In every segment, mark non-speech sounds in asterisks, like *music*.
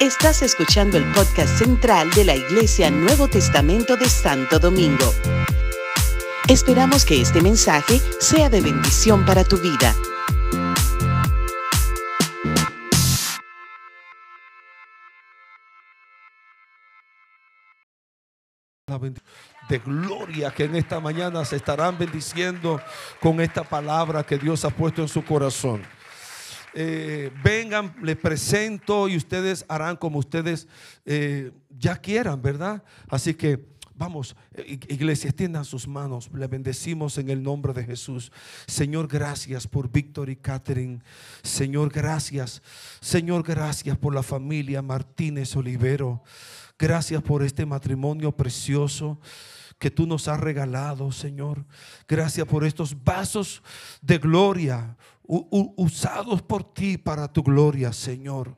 Estás escuchando el podcast central de la Iglesia Nuevo Testamento de Santo Domingo. Esperamos que este mensaje sea de bendición para tu vida. de gloria que en esta mañana se estarán bendiciendo con esta palabra que Dios ha puesto en su corazón. Eh, vengan, les presento y ustedes harán como ustedes eh, ya quieran, ¿verdad? Así que vamos, eh, iglesia, extiendan sus manos, le bendecimos en el nombre de Jesús. Señor, gracias por Víctor y Catherine. Señor, gracias. Señor, gracias por la familia Martínez Olivero. Gracias por este matrimonio precioso que tú nos has regalado, Señor. Gracias por estos vasos de gloria usados por ti para tu gloria, Señor.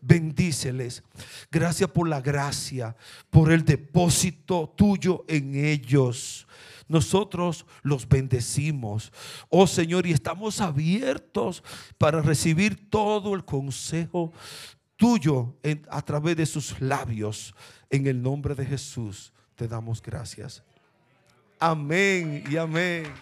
Bendíceles. Gracias por la gracia, por el depósito tuyo en ellos. Nosotros los bendecimos, oh Señor, y estamos abiertos para recibir todo el consejo tuyo a través de sus labios. En el nombre de Jesús te damos gracias. Amén y amén.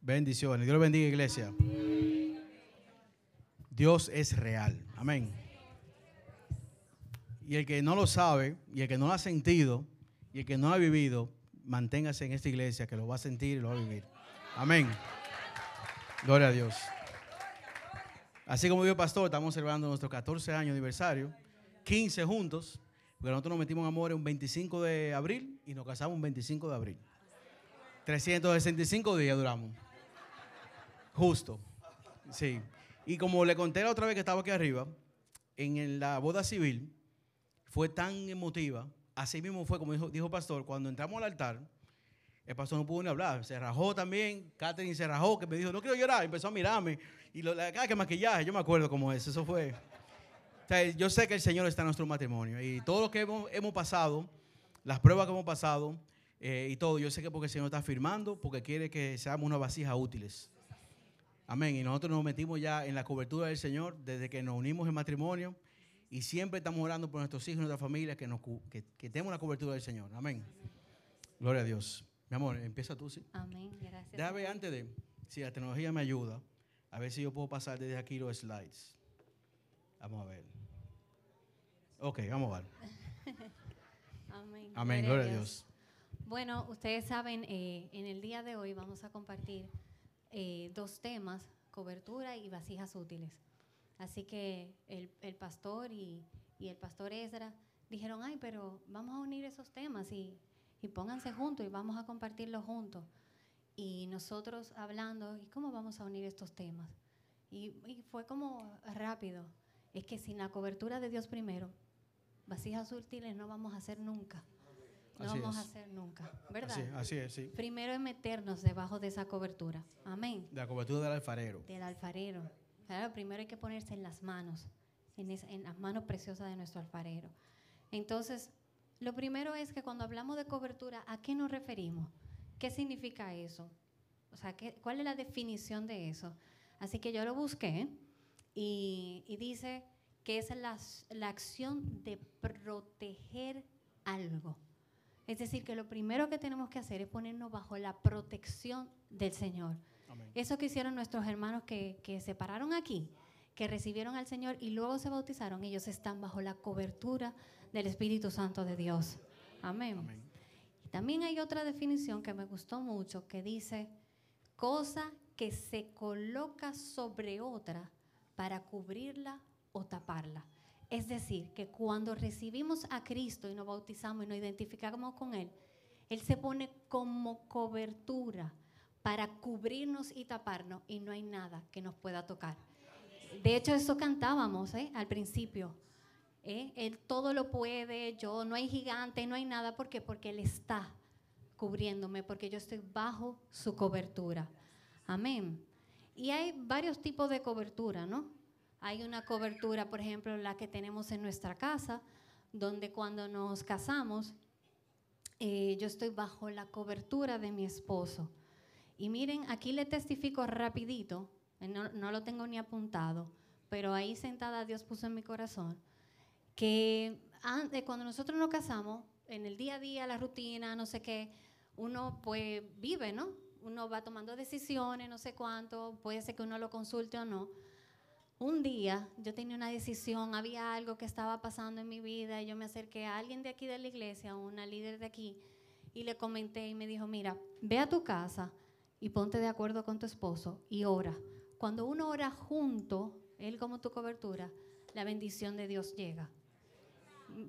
Bendiciones. Dios bendiga, iglesia. Dios es real. Amén. Y el que no lo sabe, y el que no lo ha sentido, y el que no ha vivido, manténgase en esta iglesia que lo va a sentir y lo va a vivir. Amén. Gloria a Dios. Así como yo, pastor, estamos celebrando nuestro 14 año aniversario, 15 juntos, porque nosotros nos metimos en amor un 25 de abril y nos casamos un 25 de abril. 365 días duramos. Justo. Sí. Y como le conté la otra vez que estaba aquí arriba, en la boda civil fue tan emotiva así mismo fue, como dijo, el pastor, cuando entramos al altar, el pastor no pudo ni hablar, se rajó también, Catherine se rajó, que me dijo, no quiero llorar, empezó a mirarme, y lo, la, que maquillaje, yo me acuerdo cómo es, eso fue. yo sé que el Señor está en nuestro matrimonio, y todo lo que hemos, pasado, las pruebas que hemos pasado, eh, y todo, yo sé que porque el Señor está firmando, porque quiere que seamos una vasija útiles. Amén. Y nosotros nos metimos ya en la cobertura del Señor desde que nos unimos en matrimonio. Y siempre estamos orando por nuestros hijos y nuestra familia que, nos, que, tengamos la cobertura del Señor. Amén. Gloria a Dios. Mi amor, empieza tú, sí. Amén. Gracias. Déjame antes de, si la tecnología me ayuda, a ver si yo puedo pasar desde aquí los slides. Vamos a ver. Ok, vamos a ver. *laughs* Amén. Amén. Gloria, a Dios. Bueno, ustedes saben, eh, en el día de hoy vamos a compartir eh, dos temas, cobertura y vasijas útiles. Así que el, pastor y, el pastor Ezra dijeron, ay, pero vamos a unir esos temas y, pónganse juntos y vamos a compartirlos juntos. Y nosotros hablando, ¿y cómo vamos a unir estos temas? Y, fue como rápido. Es que sin la cobertura de Dios primero, vasijas útiles no vamos a hacer nunca. No vamos a hacer nunca, ¿verdad? Así, es, sí. Primero es meternos debajo de esa cobertura. Amén. De la cobertura del alfarero. Del alfarero primero hay que ponerse en las manos, en, las manos preciosas de nuestro alfarero. Entonces, lo primero es que cuando hablamos de cobertura, ¿a qué nos referimos? ¿Qué significa eso? O sea, ¿cuál es la definición de eso? Así que yo lo busqué y, dice que es la, la, acción de proteger algo. Es decir, que lo primero que tenemos que hacer es ponernos bajo la protección del Señor. Eso que hicieron nuestros hermanos que, se pararon aquí, que recibieron al Señor y luego se bautizaron, ellos están bajo la cobertura del Espíritu Santo de Dios. Amén. También hay otra definición que me gustó mucho que dice, cosa que se coloca sobre otra para cubrirla o taparla. Es decir, que cuando recibimos a Cristo y nos bautizamos y nos identificamos con Él, Él se pone como cobertura para cubrirnos y taparnos y no hay nada que nos pueda tocar. De hecho, eso cantábamos ¿eh? al principio. ¿Eh? Él todo lo puede, yo no hay gigante, no hay nada. ¿Por qué? Porque Él está cubriéndome, porque yo estoy bajo su cobertura. Amén. Y hay varios tipos de cobertura, ¿no? Hay una cobertura, por ejemplo, la que tenemos en nuestra casa, donde cuando nos casamos, eh, yo estoy bajo la cobertura de mi esposo. Y miren, aquí le testifico rapidito, eh, no, no lo tengo ni apuntado, pero ahí sentada Dios puso en mi corazón, que antes, cuando nosotros nos casamos, en el día a día, la rutina, no sé qué, uno pues vive, ¿no? Uno va tomando decisiones, no sé cuánto, puede ser que uno lo consulte o no. Un día yo tenía una decisión, había algo que estaba pasando en mi vida y yo me acerqué a alguien de aquí de la iglesia, una líder de aquí, y le comenté y me dijo, mira, ve a tu casa y ponte de acuerdo con tu esposo y ora. Cuando uno ora junto, él como tu cobertura, la bendición de Dios llega.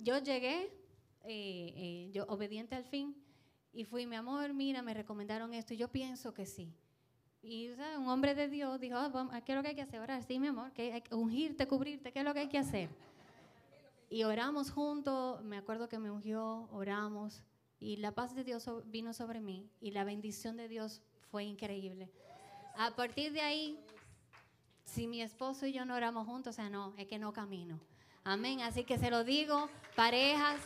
Yo llegué, eh, eh, yo obediente al fin, y fui, mi amor, mira, me recomendaron esto, y yo pienso que sí. Y ¿sabes? un hombre de Dios dijo, "Ah, vamos, ¿qué es lo que hay que hacer? Orar, sí, mi amor, hay que ungirte, cubrirte, ¿qué es lo que hay que hacer? Y oramos juntos, me acuerdo que me ungió, oramos, y la paz de Dios vino sobre mí, y la bendición de Dios fue increíble. A partir de ahí, si mi esposo y yo no oramos juntos, o sea, no, es que no camino. Amén. Así que se lo digo, parejas,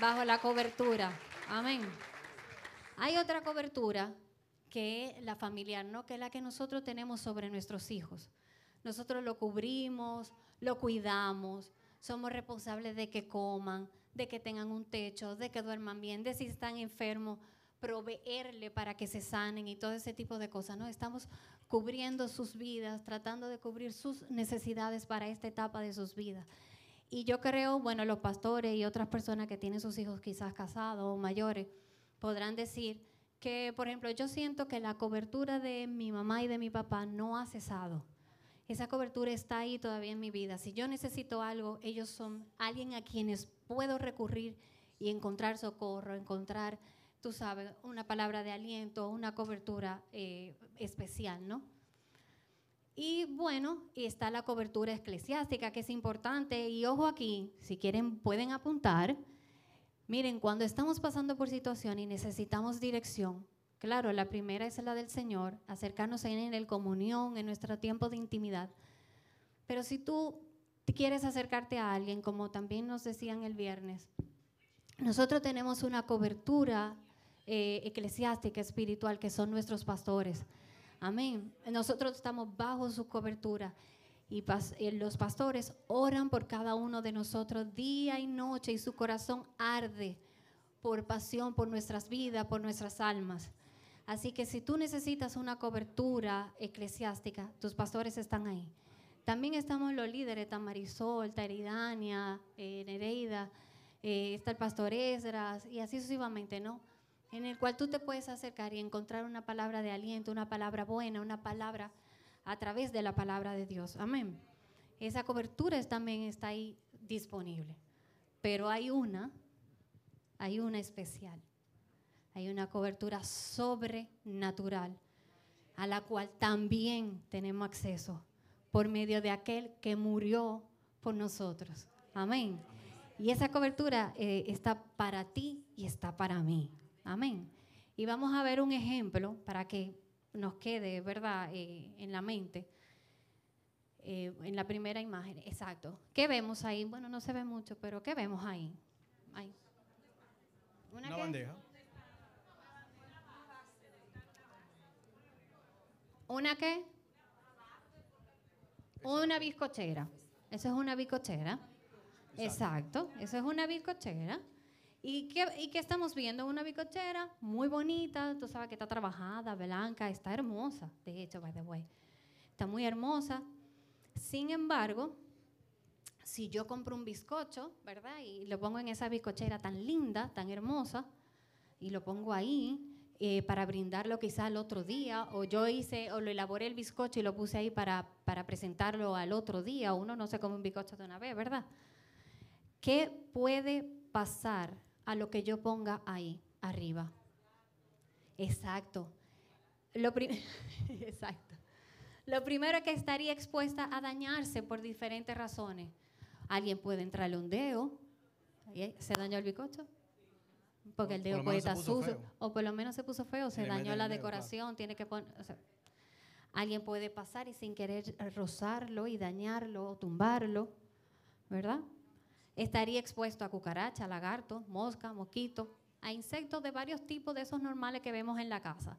bajo la cobertura. Amén. Hay otra cobertura que es la familiar, ¿no? Que es la que nosotros tenemos sobre nuestros hijos. Nosotros lo cubrimos, lo cuidamos, somos responsables de que coman, de que tengan un techo, de que duerman bien, de si están enfermos, proveerle para que se sanen y todo ese tipo de cosas, ¿no? Estamos cubriendo sus vidas, tratando de cubrir sus necesidades para esta etapa de sus vidas. Y yo creo, bueno, los pastores y otras personas que tienen sus hijos quizás casados o mayores podrán decir que, por ejemplo, yo siento que la cobertura de mi mamá y de mi papá no ha cesado. Esa cobertura está ahí todavía en mi vida. Si yo necesito algo, ellos son alguien a quienes puedo recurrir y encontrar socorro, encontrar, tú sabes, una palabra de aliento, una cobertura eh, especial, ¿no? Y bueno, está la cobertura eclesiástica, que es importante. Y ojo aquí, si quieren pueden apuntar. Miren, cuando estamos pasando por situación y necesitamos dirección, claro, la primera es la del Señor, acercarnos a Él en el comunión, en nuestro tiempo de intimidad. Pero si tú quieres acercarte a alguien, como también nos decían el viernes, nosotros tenemos una cobertura eh, eclesiástica, espiritual, que son nuestros pastores. Amén. Nosotros estamos bajo su cobertura y eh, los pastores oran por cada uno de nosotros día y noche y su corazón arde por pasión por nuestras vidas, por nuestras almas. Así que si tú necesitas una cobertura eclesiástica, tus pastores están ahí. También estamos los líderes, está Marisol, está Eridania, eh, Nereida, eh, está el pastor Esdras y así sucesivamente, ¿no? En el cual tú te puedes acercar y encontrar una palabra de aliento, una palabra buena, una palabra a través de la palabra de Dios. Amén. Esa cobertura también está ahí disponible. Pero hay una, hay una especial. Hay una cobertura sobrenatural a la cual también tenemos acceso por medio de aquel que murió por nosotros. Amén. Y esa cobertura eh, está para ti y está para mí. Amén. Y vamos a ver un ejemplo para que nos quede, ¿verdad?, eh, en la mente. Eh, en la primera imagen, exacto. ¿Qué vemos ahí? Bueno, no se ve mucho, pero ¿qué vemos ahí? Ahí. Una qué? bandeja. ¿Una qué? Una bizcochera. Eso es una bizcochera. Exacto, eso es una bizcochera. ¿Y qué, ¿Y qué estamos viendo? Una bizcochera muy bonita, tú sabes que está trabajada, blanca, está hermosa. De hecho, by the way, está muy hermosa. Sin embargo, si yo compro un bizcocho, ¿verdad? Y lo pongo en esa bizcochera tan linda, tan hermosa, y lo pongo ahí eh, para brindarlo quizá al otro día, o yo hice, o lo elaboré el bizcocho y lo puse ahí para, para presentarlo al otro día, uno no se come un bizcocho de una vez, ¿verdad? ¿Qué puede pasar a lo que yo ponga ahí arriba? Exacto. Lo *laughs* Exacto. Lo primero es que estaría expuesta a dañarse por diferentes razones. Alguien puede entrarle un dedo. ¿Se dañó el bizcocho? Porque el dedo puede estar sucio. O por lo menos se puso feo, se dañó la decoración, tiene que poner. o sea, alguien puede pasar y sin querer rozarlo y dañarlo o tumbarlo, ¿verdad? Estaría expuesto a cucaracha, lagarto, mosca, mosquito, a insectos de varios tipos de esos normales que vemos en la casa.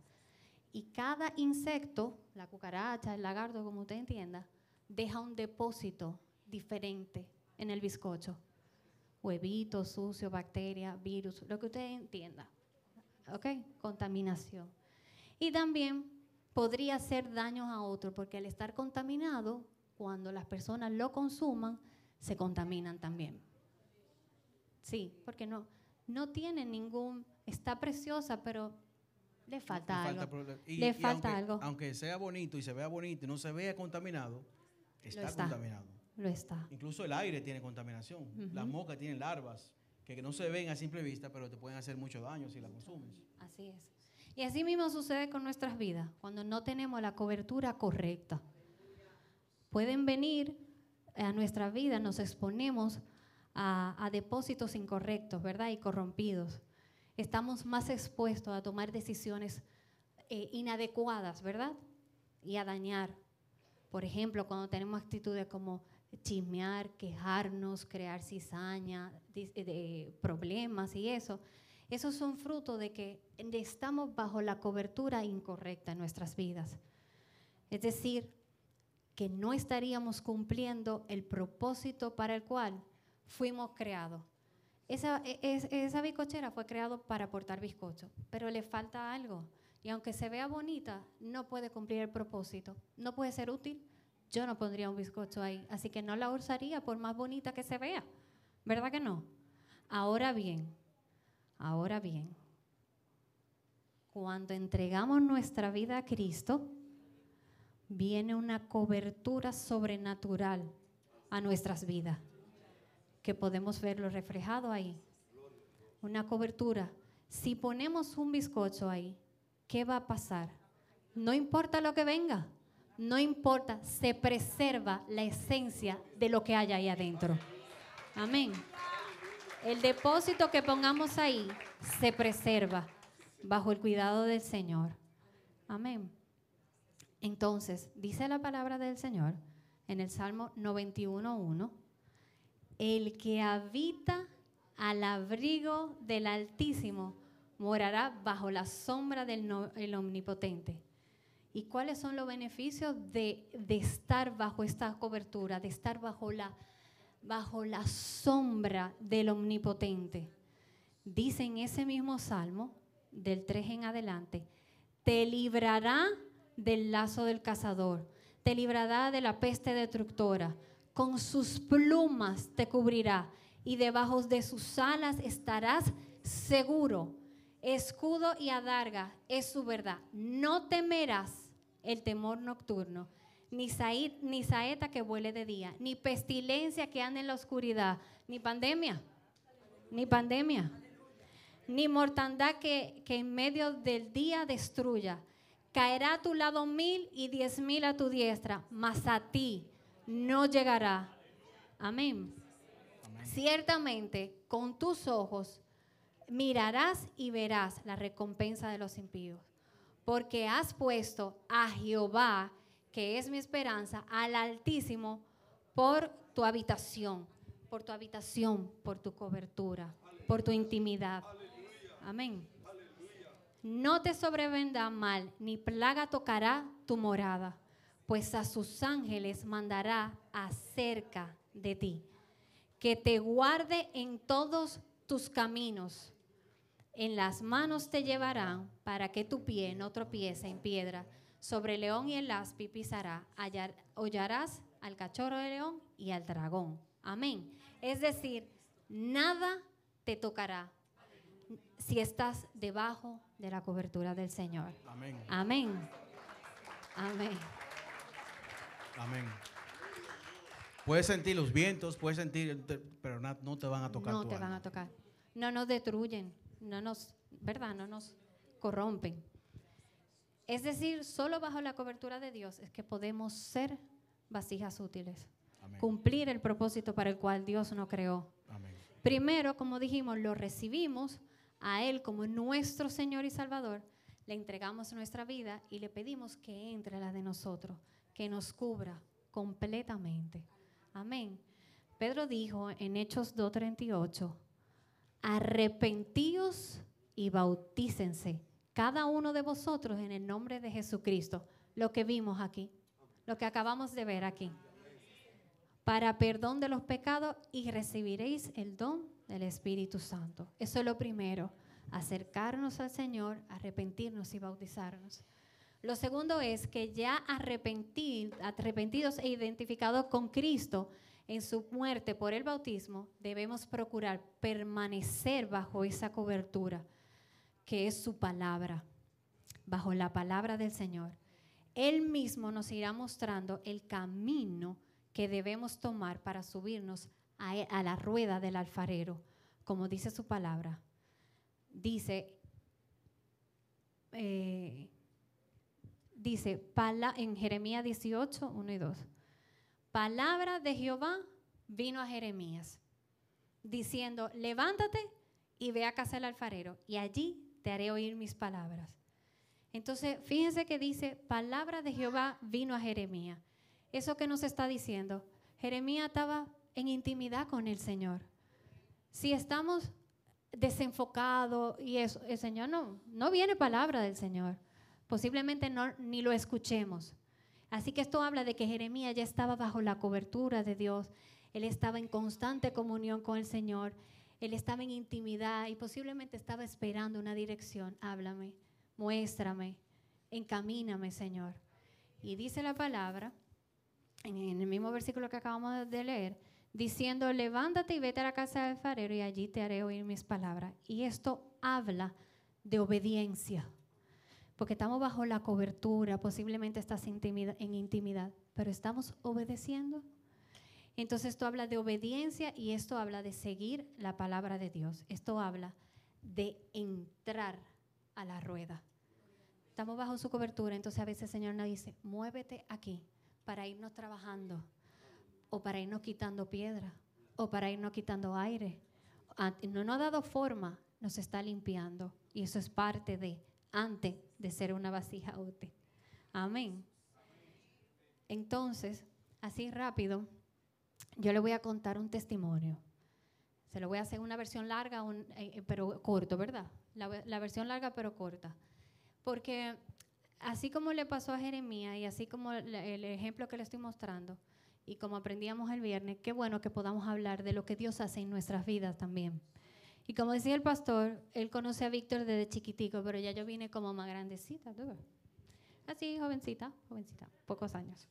Y cada insecto, la cucaracha, el lagarto, como usted entienda, deja un depósito diferente en el bizcocho. Huevito, sucio, bacteria, virus, lo que usted entienda. ¿Ok? Contaminación. Y también podría hacer daños a otros, porque al estar contaminado, cuando las personas lo consuman, se contaminan también. Sí, porque no, no tiene ningún, está preciosa, pero le falta algo. y- Le y falta aunque, algo. Aunque sea bonito y se vea bonito y no se vea contaminado, está, está. contaminado. Lo está. Incluso el aire tiene contaminación. Las Ujú. moscas tienen larvas que no se ven a simple vista, pero te pueden hacer mucho daño si las consumes. Así es. Y así mismo sucede con nuestras vidas, cuando no tenemos la cobertura correcta. Pueden venir a nuestra vida, nos exponemos a, depósitos incorrectos, ¿verdad? Y corrompidos. Estamos más expuestos a tomar decisiones eh, inadecuadas, ¿verdad? Y a dañar. Por ejemplo, cuando tenemos actitudes como chismear, quejarnos, crear cizaña, eh, de problemas y eso, esos son frutos de que estamos bajo la cobertura incorrecta en nuestras vidas. Es decir, que no estaríamos cumpliendo el propósito para el cual fuimos creados. Esa, e- es- bizcochera fue creada para aportar bizcocho, pero le falta algo. Y aunque se vea bonita, no puede cumplir el propósito, no puede ser útil. Yo no pondría un bizcocho ahí, así que no la usaría por más bonita que se vea. ¿Verdad que no? Ahora bien, ahora bien, cuando entregamos nuestra vida a Cristo, viene una cobertura sobrenatural a nuestras vidas, que podemos verlo reflejado ahí. Una cobertura. Si ponemos un bizcocho ahí, ¿qué va a pasar? No importa lo que venga, no importa, se preserva la esencia de lo que hay ahí adentro. Amén. El depósito que pongamos ahí se preserva bajo el cuidado del Señor. Amén. Entonces, dice la palabra del Señor en el Salmo 91.1, el que habita al abrigo del Altísimo morará bajo la sombra del Omnipotente. ¿Y cuáles son los beneficios de, de estar bajo esta cobertura, de estar bajo la, bajo la sombra del Omnipotente? Dice en ese mismo salmo, del 3 en adelante, te librará del lazo del cazador, te librará de la peste destructora, con sus plumas te cubrirá y debajo de sus alas estarás seguro. Escudo y adarga es su verdad. No temerás el temor nocturno, ni, ni saeta que vuele de día, ni pestilencia que ande en la oscuridad, ni pandemia, ni pandemia, ni mortandad que, que en medio del día destruya. Caerá a tu lado mil y diez mil a tu diestra, mas a ti no llegará. Amén. Ciertamente, con tus ojos mirarás y verás la recompensa de los impíos, porque has puesto a Jehová, que es mi esperanza, al Altísimo, por tu habitación, por tu habitación, por tu cobertura, por tu intimidad. Amén. No te sobrevendrá mal, ni plaga tocará tu morada, pues a sus ángeles mandará acerca de ti, que te guarde en todos tus caminos. En las manos te llevarán para que tu pie no tropiece en piedra. Sobre el león y el aspi pisará, hallar- hollarás al cachorro de león y al dragón. Amén. Es decir, nada te tocará si estás debajo de la cobertura del Señor. Amén. Amén. Amén. Amén. Puedes sentir los vientos, puedes sentir, pero no te van a tocar No tu te van a tocar. No nos destruyen, no nos, ¿verdad? No nos corrompen. Es decir, solo bajo la cobertura de Dios es que podemos ser vasijas útiles, Amén. cumplir el propósito para el cual Dios nos creó. Amén. Primero, como dijimos, lo recibimos a Él como nuestro Señor y Salvador, le entregamos nuestra vida y le pedimos que entre la de nosotros, que nos cubra completamente. Amén. Pedro dijo en Hechos 2.38, arrepentíos y bautícense cada uno de vosotros en el nombre de Jesucristo. Lo que vimos aquí, lo que acabamos de ver aquí. Para perdón de los pecados y recibiréis el don del Espíritu Santo. Eso es lo primero, acercarnos al Señor, arrepentirnos y bautizarnos. Lo segundo es que ya arrepentidos e identificados con Cristo en su muerte por el bautismo, debemos procurar permanecer bajo esa cobertura, que es su palabra, bajo la palabra del Señor. Él mismo nos irá mostrando el camino que debemos tomar para subirnos a, e, la rueda del alfarero, como dice su palabra. Dice, eh, dice en Jeremías 18, 1 y 2. Palabra de Jehová vino a Jeremías, diciendo, levántate y ve a casa del alfarero, y allí te haré oír mis palabras. Entonces, fíjense que dice, palabra de Jehová vino a Jeremías. Eso que nos está diciendo, Jeremías estaba en intimidad con el Señor. Si estamos desenfocados y el Señor no, no viene palabra del Señor posiblemente no, ni lo escuchemos. Así que esto habla de que Jeremías ya estaba bajo la cobertura de Dios, él estaba en constante comunión con el Señor, él estaba en intimidad y posiblemente estaba esperando una dirección. Háblame, muéstrame, encamíname, Señor. Y dice la palabra, en el mismo versículo que acabamos de leer, diciendo, levántate y vete a la casa del farero y allí te haré oír mis palabras. Y esto habla de obediencia porque estamos bajo la cobertura, posiblemente estás en intimidad, pero estamos obedeciendo. Entonces esto habla de obediencia y esto habla de seguir la palabra de Dios. Esto habla de entrar a la rueda. Estamos bajo su cobertura, entonces a veces el Señor nos dice, muévete aquí para irnos trabajando o para irnos quitando piedra o para irnos quitando aire. No nos ha dado forma, nos está limpiando y eso es parte de antes de ser una vasija útil. Amén. Entonces, así rápido, yo le voy a contar un testimonio. Se lo voy a hacer una versión larga, eh, eh, pero corto, ¿verdad? La, versión larga, pero corta. Porque así como le pasó a Jeremías y así como el ejemplo que le estoy mostrando, y como aprendíamos el viernes, qué bueno que podamos hablar de lo que Dios hace en nuestras vidas también. Y como decía el pastor, él conoce a Víctor desde chiquitico, pero ya yo vine como más grandecita, Así, jovencita, jovencita, pocos años.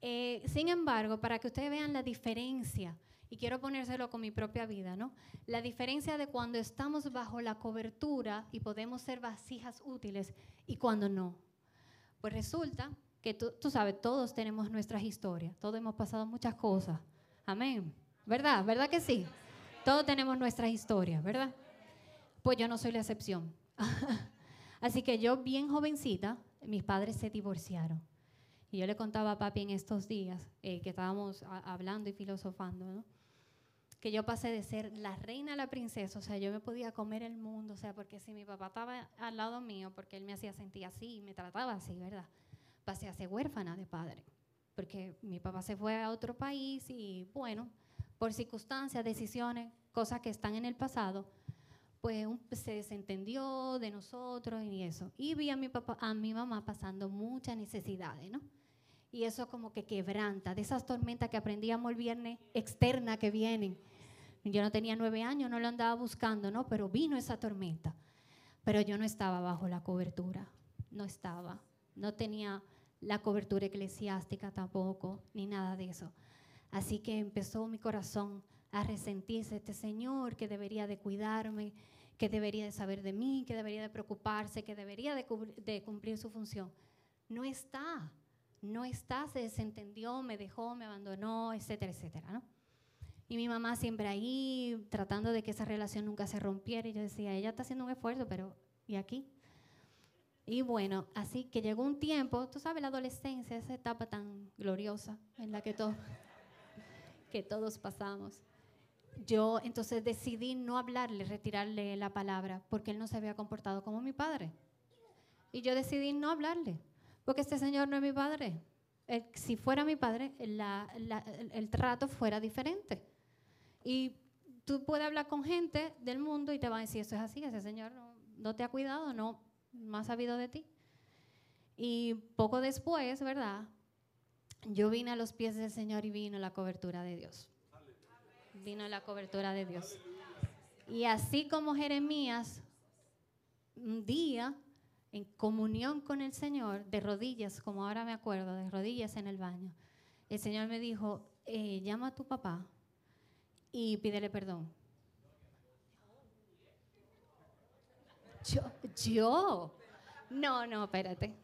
Eh, sin embargo, para que ustedes vean la diferencia, y quiero ponérselo con mi propia vida, ¿no? La diferencia de cuando estamos bajo la cobertura y podemos ser vasijas útiles y cuando no. Pues resulta que tú, tú sabes, todos tenemos nuestras historias, todos hemos pasado muchas cosas. Amén. ¿Verdad? ¿Verdad que sí? Todos tenemos nuestras historias, ¿verdad? Pues yo no soy la excepción. *laughs* Así que yo bien jovencita, mis padres se divorciaron. Y yo le contaba a papi en estos días eh, que estábamos hablando y filosofando, ¿no? que yo pasé de ser la reina a la princesa, o sea, yo me podía comer el mundo, o sea, porque si mi papá estaba al lado mío, porque él me hacía sentir así, y me trataba así, ¿verdad? Pasé a ser huérfana de padre, porque mi papá se fue a otro país y bueno, por circunstancias, decisiones, cosas que están en el pasado, pues se desentendió de nosotros y eso. Y vi a mi, papá, a mi mamá pasando muchas necesidades, ¿no? Y eso como que quebranta, de esas tormentas que aprendíamos el viernes externa que vienen. Yo no tenía nueve años, no lo andaba buscando, ¿no? Pero vino esa tormenta. Pero yo no estaba bajo la cobertura, no estaba. No tenía la cobertura eclesiástica tampoco, ni nada de eso. Así que empezó mi corazón a resentirse este Señor que debería de cuidarme, que debería de saber de mí, que debería de preocuparse, que debería de, cumplir su función. No está, no está, se desentendió, me dejó, me abandonó, etcétera, etcétera. Y mi mamá siempre ahí tratando de que esa relación nunca se rompiera. Y yo decía, ella está haciendo un esfuerzo, pero ¿y aquí? Y bueno, así que llegó un tiempo, tú sabes, la adolescencia, esa etapa tan gloriosa en la que todo *laughs* que todos pasamos. Yo entonces decidí no hablarle, retirarle la palabra, porque él no se había comportado como mi padre. Y yo decidí no hablarle, porque este señor no es mi padre. si fuera mi padre, el trato fuera diferente. Y tú puedes hablar con gente del mundo y te van a decir, eso es así, ese señor no, no te ha cuidado, no, no ha sabido de ti. Y poco después, ¿verdad? Yo vine a los pies del Señor y vino la cobertura de Dios. Vino la cobertura de Dios. Y así como Jeremías, un día, en comunión con el Señor, de rodillas, como ahora me acuerdo, de rodillas en el baño, el Señor me dijo, eh, llama a tu papá y pídele perdón. Yo, yo, no, no, espérate.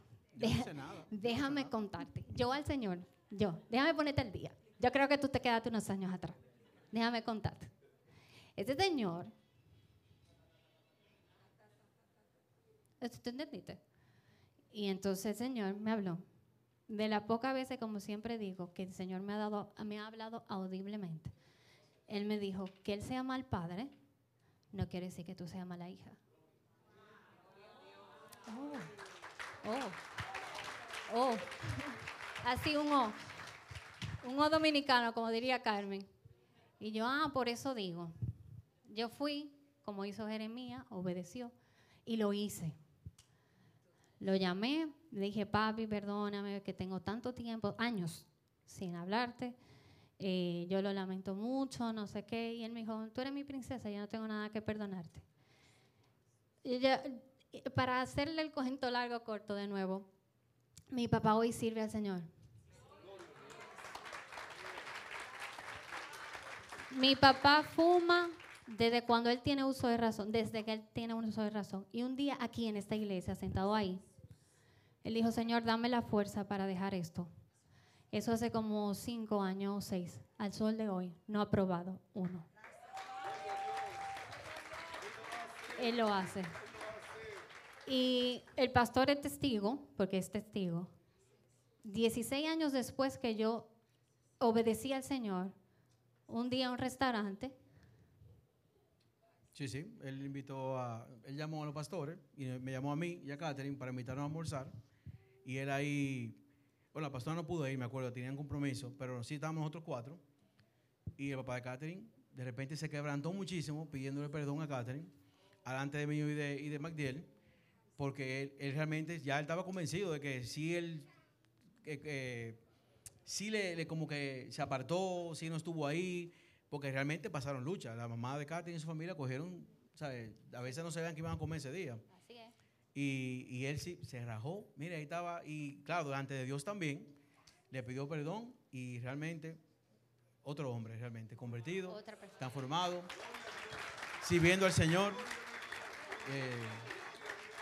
No déjame contarte. Yo al Señor, yo, déjame ponerte al día. Yo creo que tú te quedaste unos años atrás. Déjame contarte. Este señor, ¿esto ¿tú entendiste? Y entonces el Señor me habló. De las pocas veces, como siempre digo, que el Señor me ha, dado, me ha hablado audiblemente. Él me dijo que Él sea mal padre, no quiere decir que tú seas mala hija. Oh, oh, oh. Así un O. Un O dominicano, como diría Carmen. Y yo, ah, por eso digo. Yo fui, como hizo Jeremías, obedeció y lo hice. Lo llamé, le dije, papi, perdóname que tengo tanto tiempo, años sin hablarte. Eh, yo lo lamento mucho, no sé qué. Y él me dijo, tú eres mi princesa, yo no tengo nada que perdonarte. Para hacerle el cuento largo, corto de nuevo, mi papá hoy sirve al Señor. Mi papá fuma desde cuando él tiene uso de razón, desde que él tiene uso de razón. Y un día aquí en esta iglesia, sentado ahí, él dijo, Señor, dame la fuerza para dejar esto. Eso hace como cinco años o seis. Al sol de hoy, no ha probado uno. Él lo hace. Y el pastor es testigo, porque es testigo. 16 años después que yo obedecí al Señor, un día a un restaurante, Sí, sí. Él invitó a. Él llamó a los pastores y me llamó a mí y a Catherine para invitarnos a almorzar. Y él ahí. Bueno, la pastora no pudo ir, me acuerdo, tenían compromiso, pero sí estábamos nosotros cuatro. Y el papá de Catherine de repente se quebrantó muchísimo pidiéndole perdón a Catherine, alante de mí y de, y porque él, realmente ya él estaba convencido de que si él. que- que sí le, le como que se apartó, sí no estuvo ahí, porque realmente pasaron lucha. La mamá de Katy y su familia cogieron, ¿sabes? A veces no sabían que iban a comer ese día. así es, Y, y él sí se rajó, mire, ahí estaba, y claro, delante de Dios también, le pidió perdón y realmente, otro hombre realmente, convertido, otra persona. transformado, sirviendo al Señor. Eh,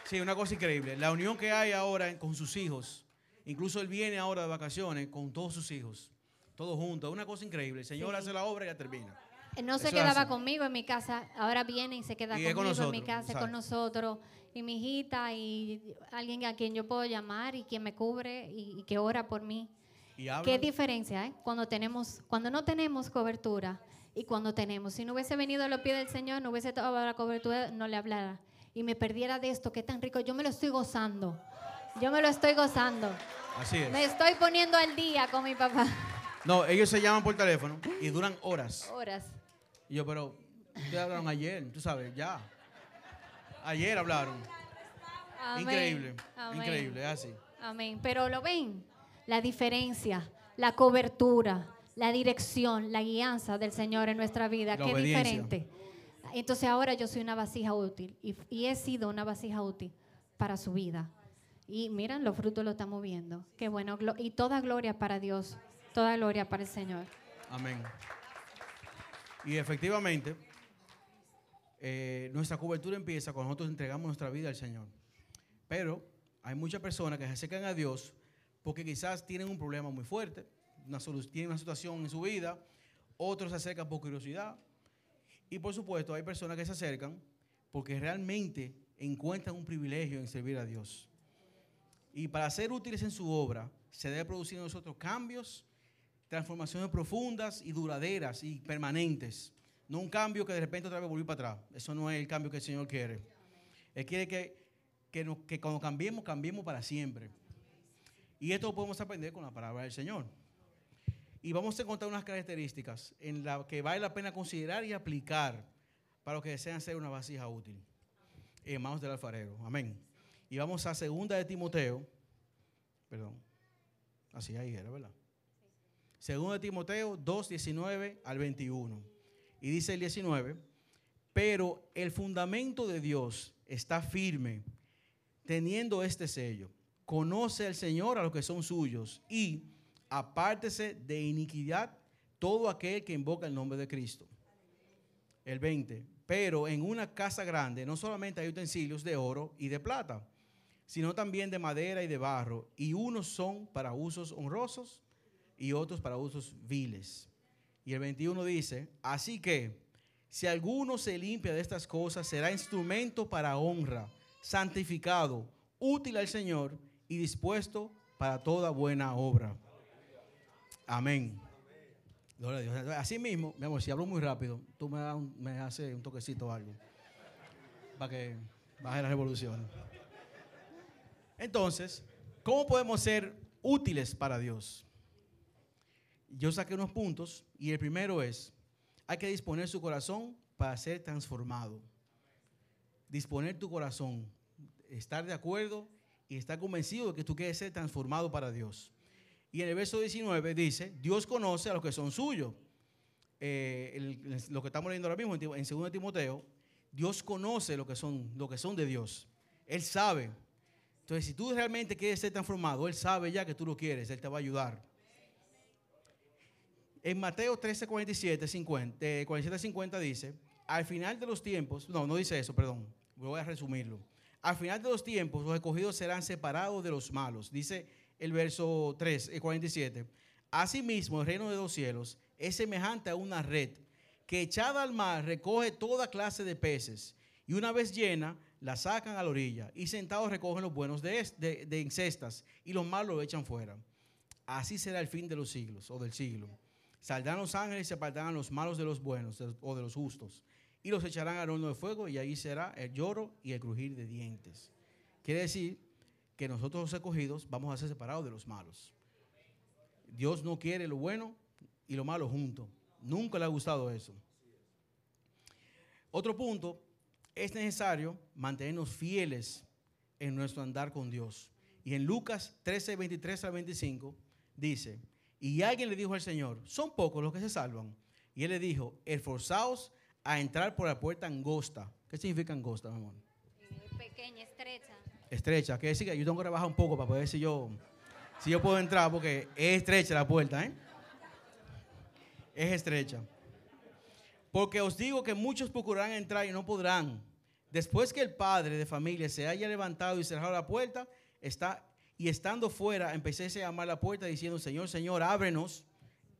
sí, una cosa increíble. La unión que hay ahora con sus hijos, incluso él viene ahora de vacaciones con todos sus hijos, todos juntos, es una cosa increíble. El Señor Sí. hace la obra y ya termina. Él No se Eso quedaba hace. conmigo en mi casa, ahora viene y se queda Y con conmigo en mi nosotros, casa con exacto. nosotros. Y mi hijita y alguien a quien yo puedo llamar y quien me cubre y, y que ora por mí. Y. Qué diferencia, ¿eh? Cuando, tenemos, cuando no tenemos cobertura y cuando tenemos. Si no hubiese venido a los pies del Señor, no hubiese tomado la cobertura, no le hablara. Y me perdiera de esto, que es tan rico. Yo me lo estoy gozando. Yo me lo estoy gozando. Así es. Me estoy poniendo al día con mi papá. No, ellos se llaman por teléfono y duran horas. Horas. Y yo, pero ustedes hablaron ayer, tú sabes, ya. Ayer hablaron. Amén. Increíble, Amén. increíble, así. Amén. Pero lo ven, la diferencia, la cobertura, la dirección, la guianza del Señor en nuestra vida, La qué obediencia. diferente. Entonces ahora yo soy una vasija útil y, y he sido una vasija útil para su vida. Y miren, los frutos lo estamos viendo. Qué bueno. Y toda gloria para Dios, toda gloria para el Señor. Amén. Y efectivamente, eh, nuestra cobertura empieza cuando nosotros entregamos nuestra vida al Señor. Pero hay muchas personas que se acercan a Dios porque quizás tienen un problema muy fuerte, una tienen una situación en su vida, otros se acercan por curiosidad. Y por supuesto, hay personas que se acercan porque realmente encuentran un privilegio en servir a Dios. Y para ser útiles en su obra, se debe producir en nosotros cambios, transformaciones profundas y duraderas y permanentes. No un cambio que de repente otra vez volví para atrás. Eso no es el cambio que el Señor quiere. Él quiere que, que, nos- que cuando cambiemos, cambiemos para siempre. Y esto lo podemos aprender con la palabra del Señor. Y vamos a encontrar unas características en las que vale la pena considerar y aplicar para los que desean ser una vasija útil en manos del alfarero. Amén. Y vamos a segunda de Timoteo. Perdón. Así ahí era, ¿verdad? Segunda de Timoteo 2, 19 al 21. Y dice el 19, pero el fundamento de Dios está firme, teniendo este sello. Conoce al Señor a los que son suyos y apártese de iniquidad todo aquel que invoca el nombre de Cristo. El 20, pero en una casa grande no solamente hay utensilios de oro y de plata, sino también de madera y de barro, y unos son para usos honrosos y otros para usos viles. Y el 21 dice, así que si alguno se limpia de estas cosas, será instrumento para honra, santificado, útil al Señor y dispuesto para toda buena obra. Amén. Así mismo, mi amor, si hablo muy rápido, tú me, me haces un toquecito o algo. Para que baje la revolución. Entonces, ¿cómo podemos ser útiles para Dios? Yo saqué unos puntos y el primero es, hay que disponer su corazón para ser transformado. Disponer tu corazón, estar de acuerdo y estar convencido de que tú quieres ser transformado para Dios. Y en el verso 19 dice, Dios conoce a los que son suyos. Eh, lo que estamos leyendo ahora mismo en 2 Timoteo, Dios conoce lo que, son, lo que son de Dios. Él sabe. Entonces, si tú realmente quieres ser transformado, Él sabe ya que tú lo quieres, Él te va a ayudar. En Mateo 13, 47, 50, 47, 50 dice, al final de los tiempos, no, no dice eso, perdón, voy a resumirlo. Al final de los tiempos, los escogidos serán separados de los malos. Dice el verso 3, el 47. Asimismo, el reino de los cielos es semejante a una red que echada al mar recoge toda clase de peces y una vez llena la sacan a la orilla y sentados recogen los buenos de, de, de incestas y los malos lo echan fuera. Así será el fin de los siglos o del siglo. Saldrán los ángeles y se apartarán los malos de los buenos o de los justos y los echarán al horno de fuego y ahí será el lloro y el crujir de dientes. Quiere decir que nosotros los escogidos vamos a ser separados de los malos. Dios no quiere lo bueno y lo malo juntos. Nunca le ha gustado eso. Otro punto, es necesario mantenernos fieles en nuestro andar con Dios. Y en Lucas 13, 23 al 25 dice, y alguien le dijo al Señor, son pocos los que se salvan. Y él le dijo, esforzaos a entrar por la puerta angosta. ¿Qué significa angosta, mi amor? Pequeña, estrecha estrecha. Que decir que yo tengo que rebajar un poco para poder ver si yo, si yo puedo entrar, porque es estrecha la puerta, ¿eh? Es estrecha. Porque os digo que muchos procurarán entrar y no podrán. Después que el padre de familia se haya levantado y cerrado la puerta, está, y estando fuera, empecé a llamar la puerta diciendo, Señor, Señor, ábrenos.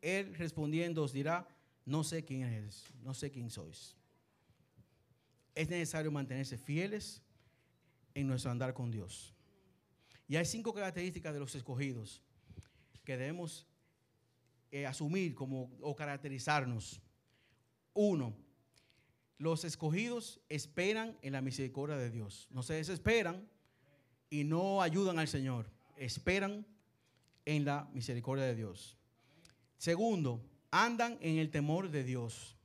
Él respondiendo os dirá, no sé quién es, no sé quién sois. Es necesario mantenerse fieles en nuestro andar con Dios. Y hay cinco características de los escogidos que debemos eh, asumir como o caracterizarnos. Uno, los escogidos esperan en la misericordia de Dios. No se desesperan y no ayudan al Señor. Esperan en la misericordia de Dios. Segundo, andan en el temor de Dios.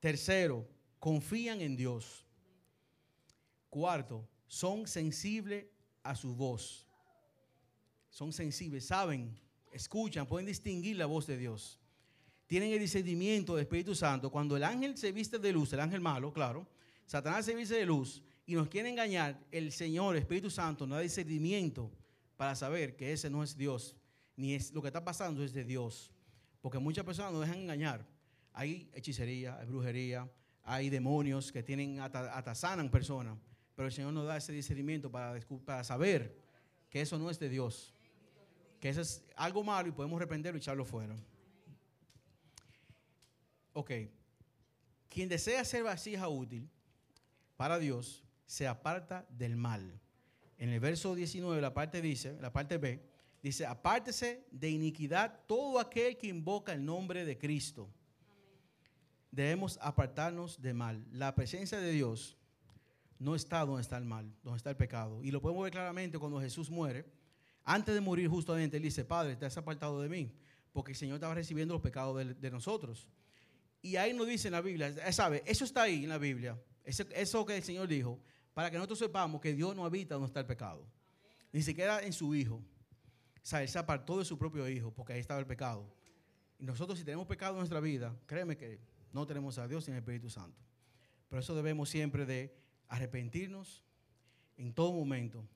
Tercero, confían en Dios. Cuarto, son sensibles a su voz. Son sensibles, saben, escuchan, pueden distinguir la voz de Dios. Tienen el discernimiento del Espíritu Santo. Cuando el ángel se viste de luz, el ángel malo, claro, Satanás se viste de luz y nos quiere engañar, el Señor, Espíritu Santo, nos da discernimiento para saber que ese no es Dios, ni es lo que está pasando es de Dios. Porque muchas personas nos dejan engañar. Hay hechicería, hay brujería, hay demonios que tienen atasanan personas pero el Señor nos da ese discernimiento para, para saber que eso no es de Dios. Que eso es algo malo y podemos reprenderlo y echarlo fuera. Ok. Quien desea ser vasija útil para Dios se aparta del mal. En el verso 19, la parte dice, la parte B, dice, apártese de iniquidad todo aquel que invoca el nombre de Cristo. Debemos apartarnos de mal. La presencia de Dios no está donde está el mal, donde está el pecado. Y lo podemos ver claramente cuando Jesús muere. Antes de morir justamente, él dice, Padre, te has apartado de mí, porque el Señor estaba recibiendo los pecados de, de nosotros. Y ahí nos dice en la Biblia, eh, ¿sabe? Eso está ahí en la Biblia, eso, que el Señor dijo, para que nosotros sepamos que Dios no habita donde está el pecado, ni siquiera en su Hijo. O sea, Él se apartó de su propio Hijo, porque ahí estaba el pecado. Y nosotros si tenemos pecado en nuestra vida, créeme que no tenemos a Dios sin el Espíritu Santo. Por eso debemos siempre de arrepentirnos en todo momento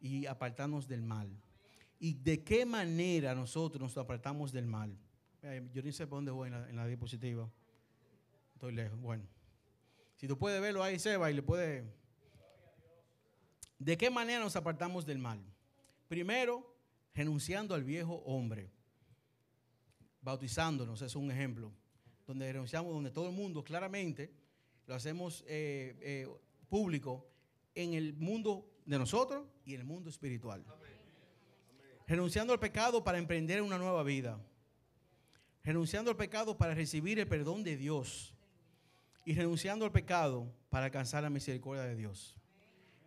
y apartarnos del mal. ¿Y de qué manera nosotros nos apartamos del mal? Yo ni sé por dónde voy en la, diapositiva. Estoy lejos. Bueno, si tú puedes verlo ahí, Seba, y le puede... ¿De qué manera nos apartamos del mal? Primero, renunciando al viejo hombre. Bautizándonos, es un ejemplo. Donde renunciamos, donde todo el mundo claramente lo hacemos eh, eh, público en el mundo de nosotros y en el mundo espiritual. Renunciando al pecado para emprender una nueva vida. Renunciando al pecado para recibir el perdón de Dios. Y renunciando al pecado para alcanzar la misericordia de Dios.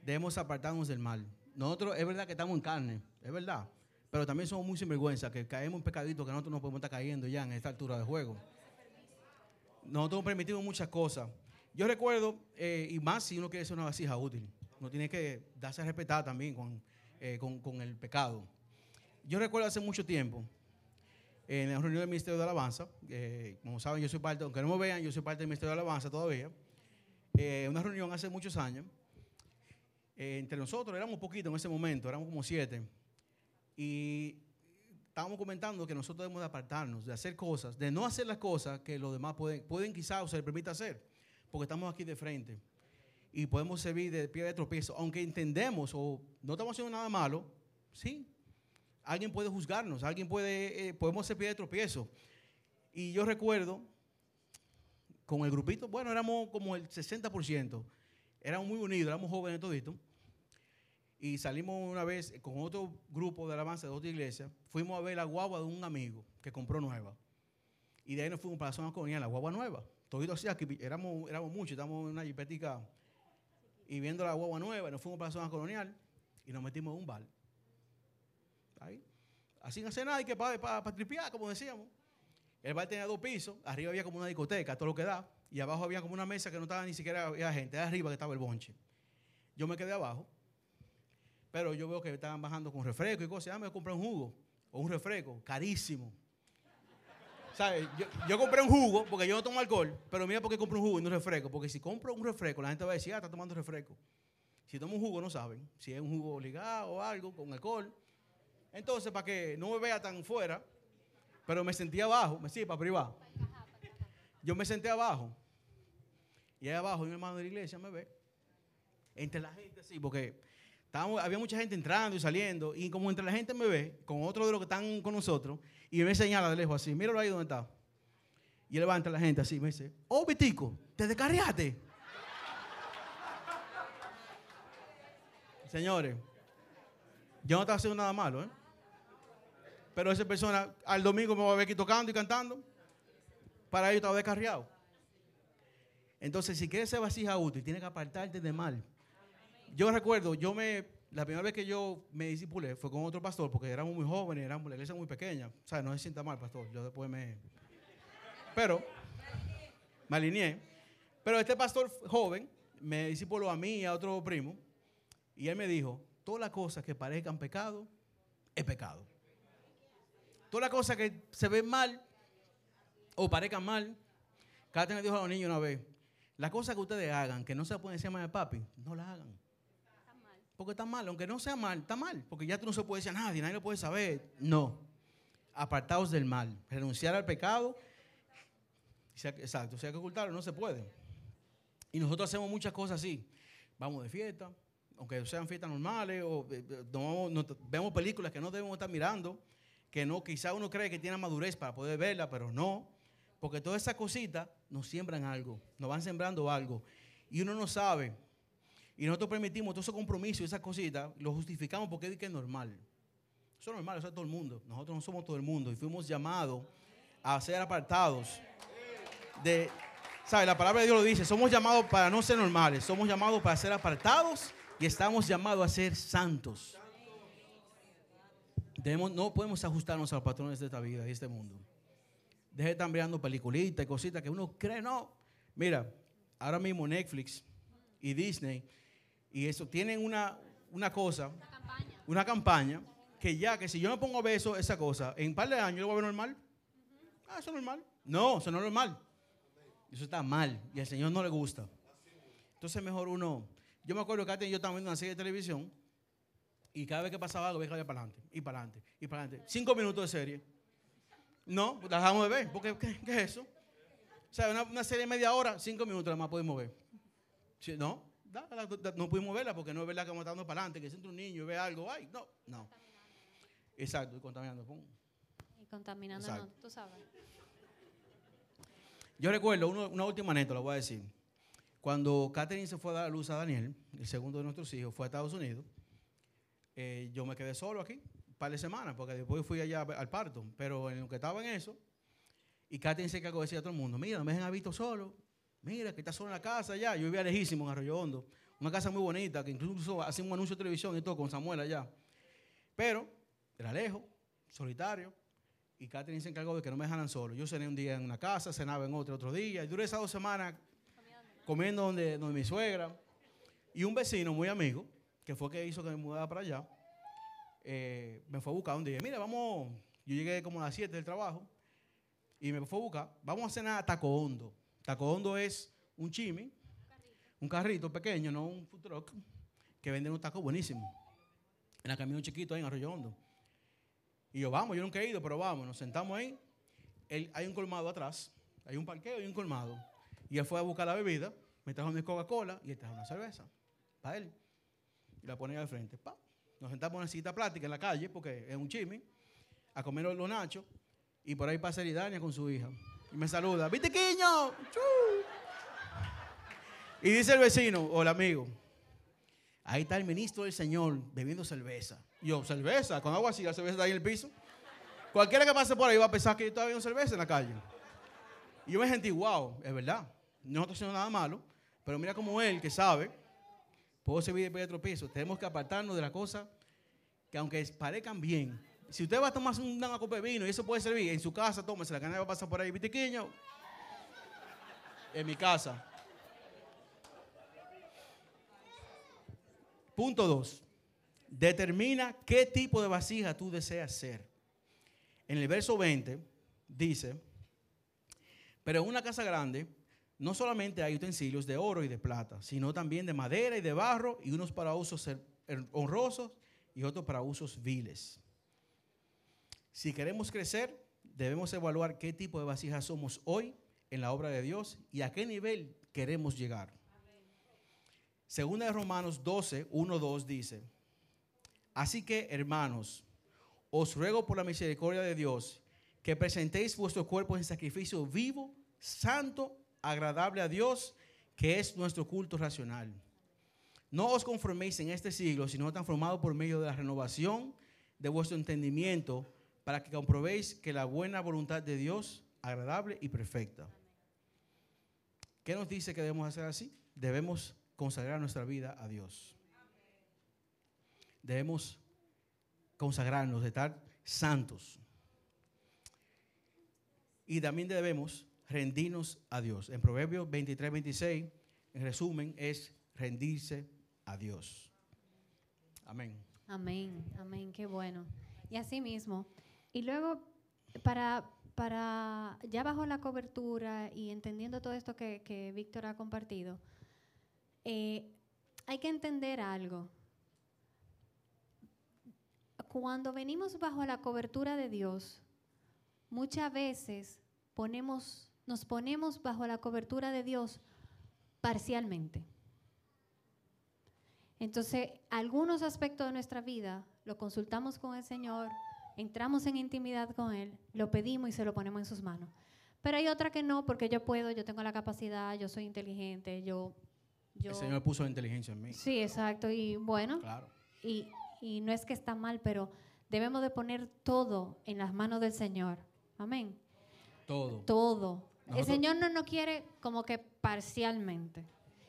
Debemos apartarnos del mal. Nosotros es verdad que estamos en carne, es verdad. Pero también somos muy sinvergüenza, que caemos en pecadito que nosotros no podemos estar cayendo ya en esta altura de juego. Nosotros permitimos muchas cosas. Yo recuerdo, eh, y más si uno quiere ser una vasija útil, uno tiene que darse a respetar también con, eh, con, el pecado. Yo recuerdo hace mucho tiempo, en la reunión del Ministerio de Alabanza, eh, como saben, yo soy parte, aunque no me vean, yo soy parte del Ministerio de Alabanza todavía, una reunión hace muchos años, entre nosotros éramos poquitos en ese momento, éramos como siete, y estábamos comentando que nosotros debemos de apartarnos, de hacer cosas, de no hacer las cosas que los demás pueden, pueden quizás o se les permita hacer porque estamos aquí de frente. Y podemos servir de pie de tropiezo, aunque entendemos o no estamos haciendo nada malo, sí, alguien puede juzgarnos, alguien puede, eh, podemos ser pie de tropiezo. Y yo recuerdo, con el grupito, bueno, éramos como el 60%, éramos muy unidos, éramos jóvenes toditos, y salimos una vez con otro grupo de alabanza de otra iglesia, fuimos a ver la guagua de un amigo que compró nueva. Y de ahí nos fuimos para la zona colonial, la guagua nueva. Todito así, aquí éramos, éramos muchos, estábamos en una jipetica y viendo la guagua nueva, nos fuimos para la zona colonial y nos metimos en un bar. Ahí. Así no hacer nada, y que para, tripear, como decíamos. El bar tenía dos pisos, arriba había como una discoteca, todo lo que da, y abajo había como una mesa que no estaba ni siquiera había gente, de arriba que estaba el bonche. Yo me quedé abajo, pero yo veo que estaban bajando con refresco y cosas. Ah, me compré un jugo o un refresco, carísimo. Yo, compré un jugo porque yo no tomo alcohol, pero mira por qué compro un jugo y no un refresco. Porque si compro un refresco, la gente va a decir, ah, está tomando refresco. Si tomo un jugo, no saben. Si es un jugo obligado o algo con alcohol. Entonces, para que no me vea tan fuera, pero me sentí abajo, me sí, para privado. Yo me senté abajo. Y ahí abajo, mi hermano de la iglesia me ve. Entre la gente, sí, porque había mucha gente entrando y saliendo. Y como entre la gente me ve, con otro de los que están con nosotros, y me señala de lejos así, míralo ahí donde está. Y levanta a la gente así, me dice, oh, Vitico, te descarriaste. Señores, yo no estaba haciendo nada malo, ¿eh? Pero esa persona al domingo me va a ver aquí tocando y cantando. Para ello estaba descarriado. Entonces, si quieres ser vasija útil, tienes que apartarte de mal. Yo recuerdo, yo me la primera vez que yo me disipulé fue con otro pastor, porque éramos muy jóvenes, éramos la iglesia muy pequeña. O sea, no se sienta mal, pastor. Yo después me. Pero, me alineé. Pero este pastor joven me disipuló a mí y a otro primo. Y él me dijo: Todas las cosas que parezcan pecado, es pecado. Todas las cosas que se ven mal o parezcan mal. Cada me dijo a los niños una vez: Las cosas que ustedes hagan que no se pueden decir más de papi, no las hagan porque está mal. Aunque no sea mal, está mal. Porque ya tú no se puede decir a nadie, nadie lo puede saber. No. Apartados del mal. Renunciar al pecado. Exacto. Si hay que ocultarlo, no se puede. Y nosotros hacemos muchas cosas así. Vamos de fiesta, aunque sean fiestas normales, o eh, eh, vemos películas que no debemos estar mirando, que no, quizá uno cree que tiene madurez para poder verla, pero no. Porque todas esas cositas nos siembran algo, nos van sembrando algo. Y uno no sabe y nosotros permitimos todo ese compromiso y esas cositas, lo justificamos porque es normal. Eso es normal, eso es todo el mundo. Nosotros no somos todo el mundo y fuimos llamados a ser apartados de, ¿sabe? La palabra de Dios lo dice, somos llamados para no ser normales, somos llamados para ser apartados y estamos llamados a ser santos. Debemos- no podemos ajustarnos a los patrones de esta vida y este mundo. Deje de estar mirando peliculitas y cositas que uno cree, no. Mira, ahora mismo Netflix y Disney y eso tienen una, una cosa, una campaña, que ya que si yo me pongo a ver eso, esa cosa, en un par de años yo lo voy a ver normal. Ah, eso es normal. No, eso no es normal. Eso está mal y al Señor no le gusta. Entonces mejor uno. Yo me acuerdo que antes yo estaba viendo una serie de televisión y cada vez que pasaba algo, veía para adelante, y para adelante, y para adelante. Cinco minutos de serie. No, la dejamos de ver, porque ¿qué, qué es eso? O sea, una, una serie de media hora, cinco minutos nada más podemos ver. Sí, no, da- da- da- no pudimos verla porque no es verdad que vamos dando para adelante, que si entra un niño y ve algo, ay, no, no. Exacto, y contaminando. pum. Y contaminando, Exacto. no, tú sabes. Yo recuerdo uno- una última anécdota, la voy a decir. Cuando Catherine se fue a dar a luz a Daniel, el segundo de nuestros hijos, fue a Estados Unidos, eh, yo me quedé solo aquí un par de semanas, porque después fui allá al parto. Pero en lo que estaba en eso, y Catherine se encargó de decir a todo el mundo, mira, no me dejen a Vito solo. Mira, que está solo en la casa allá. Yo vivía lejísimo en Arroyo Hondo. Una casa muy bonita, que incluso hacía un anuncio de televisión y todo con Samuel allá. Pero era lejos, solitario. Y Catherine se encargó de que no me dejaran solo. Yo cené un día en una casa, cenaba en otro otro día. Y duré esas dos semanas comiendo donde, donde mi suegra. Y un vecino muy amigo, que fue que hizo que me mudara para allá, eh, me fue a buscar un día. Mira, vamos. Yo llegué como a las 7 del trabajo. Y me fue a buscar. Vamos a cenar a Taco Hondo. Taco Hondo es un chimi, un carrito pequeño, no un food truck, que venden un taco buenísimo. En el camino chiquito ahí en Arroyo Hondo. Y yo, vamos, yo nunca he ido, pero vamos, nos sentamos ahí. Hay un colmado atrás, hay un parqueo y un colmado. Y él fue a buscar la bebida, me trajo mi Coca-Cola y él trajo una cerveza para él. Y la ponía al frente. Pa. Nos sentamos en una cita plática en la calle, porque es un chimi, a comer los nachos. Y por ahí pasa Eridania con su hija. Y me saluda, ¡Vitiquiño! ¡Chu! Y dice el vecino o el amigo, ahí está el ministro del Señor bebiendo cerveza. Yo, ¿cerveza? ¿Con agua así? ¿La cerveza está ahí en el piso? Cualquiera que pase por ahí va a pensar que yo estaba bebiendo cerveza en la calle. Y yo me sentí, wow, es verdad. No estoy haciendo nada malo, pero mira como él, que sabe, puedo servir después de tropiezo. Tenemos que apartarnos de las cosas que aunque parezcan bien, si usted va a tomar una copa de vino y eso puede servir, en su casa, tómese la canalla va a pasar por ahí, vitiquiño. En mi casa. Punto dos. Determina qué tipo de vasija tú deseas ser. En el verso 20 dice, pero en una casa grande no solamente hay utensilios de oro y de plata, sino también de madera y de barro y unos para usos ser- honrosos y otros para usos viles. Si queremos crecer, debemos evaluar qué tipo de vasija somos hoy en la obra de Dios y a qué nivel queremos llegar. Segunda de Romanos 12, 1, 2 dice, Así que, hermanos, os ruego por la misericordia de Dios que presentéis vuestros cuerpos en sacrificio vivo, santo, agradable a Dios, que es nuestro culto racional. No os conforméis en este siglo, sino transformados por medio de la renovación de vuestro entendimiento, para que comprobéis que la buena voluntad de Dios, agradable y perfecta. ¿Qué nos dice que debemos hacer así? Debemos consagrar nuestra vida a Dios. Debemos consagrarnos, de estar santos. Y también debemos rendirnos a Dios. En Proverbios 23, 26, en resumen, es rendirse a Dios. Amén. Amén, amén, qué bueno. Y así mismo. Y luego, para, para ya bajo la cobertura y entendiendo todo esto que, que Víctor ha compartido, eh, hay que entender algo. Cuando venimos bajo la cobertura de Dios, muchas veces ponemos, nos ponemos bajo la cobertura de Dios parcialmente. Entonces, algunos aspectos de nuestra vida lo consultamos con el Señor, entramos en intimidad con Él, lo pedimos y se lo ponemos en sus manos. Pero hay otra que no, porque yo puedo, yo tengo la capacidad, yo soy inteligente, yo... yo El Señor puso inteligencia en mí. sí, exacto. Y bueno, Claro. y, y no es que está mal, pero debemos de poner todo en las manos del Señor. Amén. Todo. Todo. El Señor no nos quiere como que parcialmente.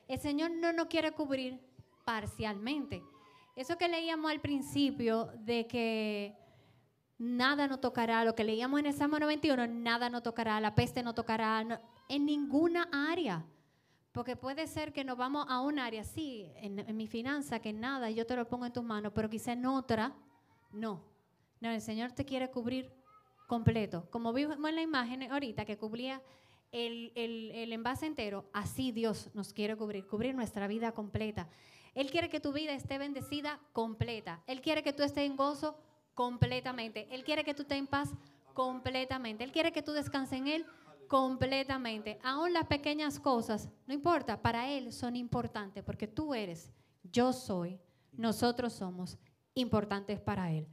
El Señor no nos quiere cubrir parcialmente. Eso que leíamos al principio de que nada nos tocará. Lo que leíamos en el Salmo 91, nada nos tocará. La peste no tocará no- en ninguna área. Porque puede ser que nos vamos a un área, sí, en, en mi finanza, que nada, yo te lo pongo en tus manos, pero quizá en otra, no. No, el Señor te quiere cubrir completo. Como vimos en la imagen ahorita que cubría el, el- el envase entero, así Dios nos quiere cubrir, cubrir nuestra vida completa. Él quiere que tu vida esté bendecida completa. Él quiere que tú estés en gozo completamente. Él quiere que tú estés en paz completamente. Él quiere que tú descanses en Él completamente. Aún las pequeñas cosas, no importa, para Él son importantes porque tú eres, yo soy, nosotros somos importantes para Él.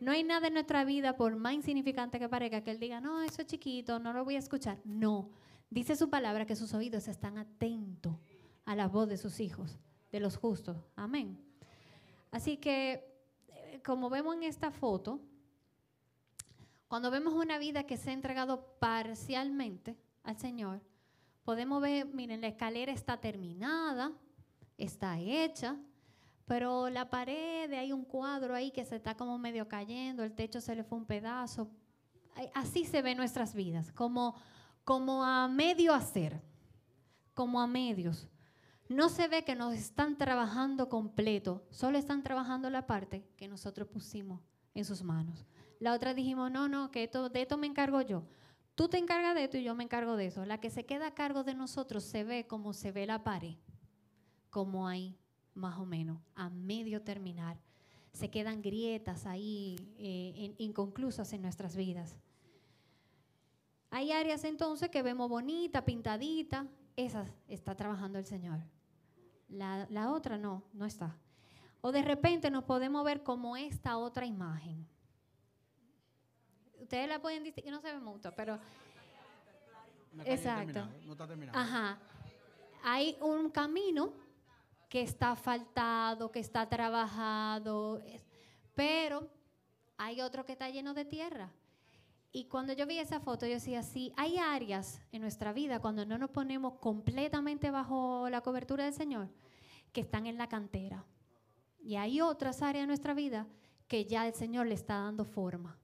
No hay nada en nuestra vida, por más insignificante que parezca, que Él diga, no, eso es chiquito, no lo voy a escuchar. No. Dice su palabra que sus oídos están atentos a la voz de sus hijos, de los justos. Amén. Así que, eh, como vemos en esta foto, cuando vemos una vida que se ha entregado parcialmente al Señor, podemos ver, miren, la escalera está terminada, está hecha, pero la pared, hay un cuadro ahí que se está como medio cayendo, el techo se le fue un pedazo. Así se ven nuestras vidas, como, como a medio hacer, como a medios. No se ve que nos están trabajando completo, solo están trabajando la parte que nosotros pusimos en sus manos. La otra dijimos, no, no, que esto, de esto me encargo yo. Tú te encargas de esto y yo me encargo de eso. La que se queda a cargo de nosotros se ve como se ve la pared, como ahí, más o menos, a medio terminar. Se quedan grietas ahí, eh, inconclusas en nuestras vidas. Hay áreas entonces que vemos bonita, pintadita, esas está trabajando el Señor. La, la otra no, no está. O de repente nos podemos ver como esta otra imagen. Ustedes la pueden distinguir, no se ve mucho, pero Exacto. terminada, No está terminado. Ajá. Hay un camino que está asfaltado, que está trabajado, pero hay otro que está lleno de tierra. Y cuando yo vi esa foto, yo decía, sí, hay áreas en nuestra vida cuando no nos ponemos completamente bajo la cobertura del Señor, que están en la cantera. Y hay otras áreas en nuestra vida que ya el Señor le está dando forma.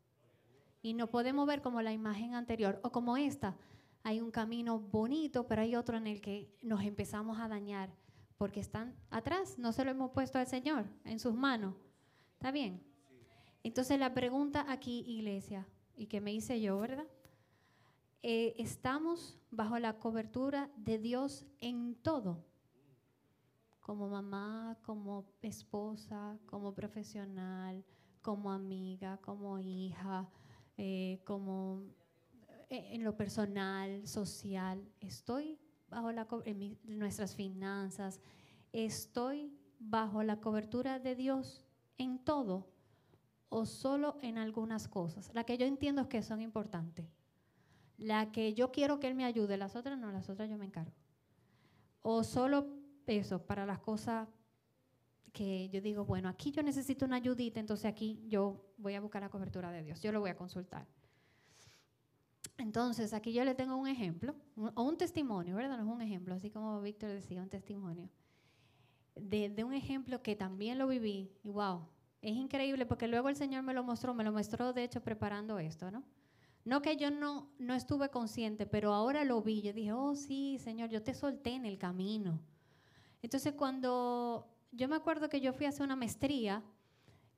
Y no podemos ver como la imagen anterior o como esta. Hay un camino bonito, pero hay otro en el que nos empezamos a dañar porque están atrás. No se lo hemos puesto al Señor en sus manos. ¿Está bien? Entonces la pregunta aquí, iglesia, y que me hice yo, ¿verdad? Eh, ¿Estamos bajo la cobertura de Dios en todo? Como mamá, como esposa, como profesional, como amiga, como hija, eh, como eh, en lo personal, social. Estoy bajo la en mi- nuestras finanzas. Estoy bajo la cobertura de Dios en todo o solo en algunas cosas. La que yo entiendo es que son importantes. La que yo quiero que Él me ayude, las otras no, las otras yo me encargo. O solo eso, para las cosas que yo digo, bueno, aquí yo necesito una ayudita, entonces aquí yo voy a buscar la cobertura de Dios, yo lo voy a consultar. Entonces, aquí yo le tengo un ejemplo, un- o un testimonio, ¿verdad? No es un ejemplo, así como Víctor decía, un testimonio. De, un ejemplo que también lo viví, y wow, es increíble porque luego el Señor me lo mostró, me lo mostró de hecho preparando esto, ¿no? No que yo no, no estuve consciente, pero ahora lo vi, yo dije, oh sí, Señor, yo te solté en el camino. Entonces, cuando yo me acuerdo que yo fui a hacer una maestría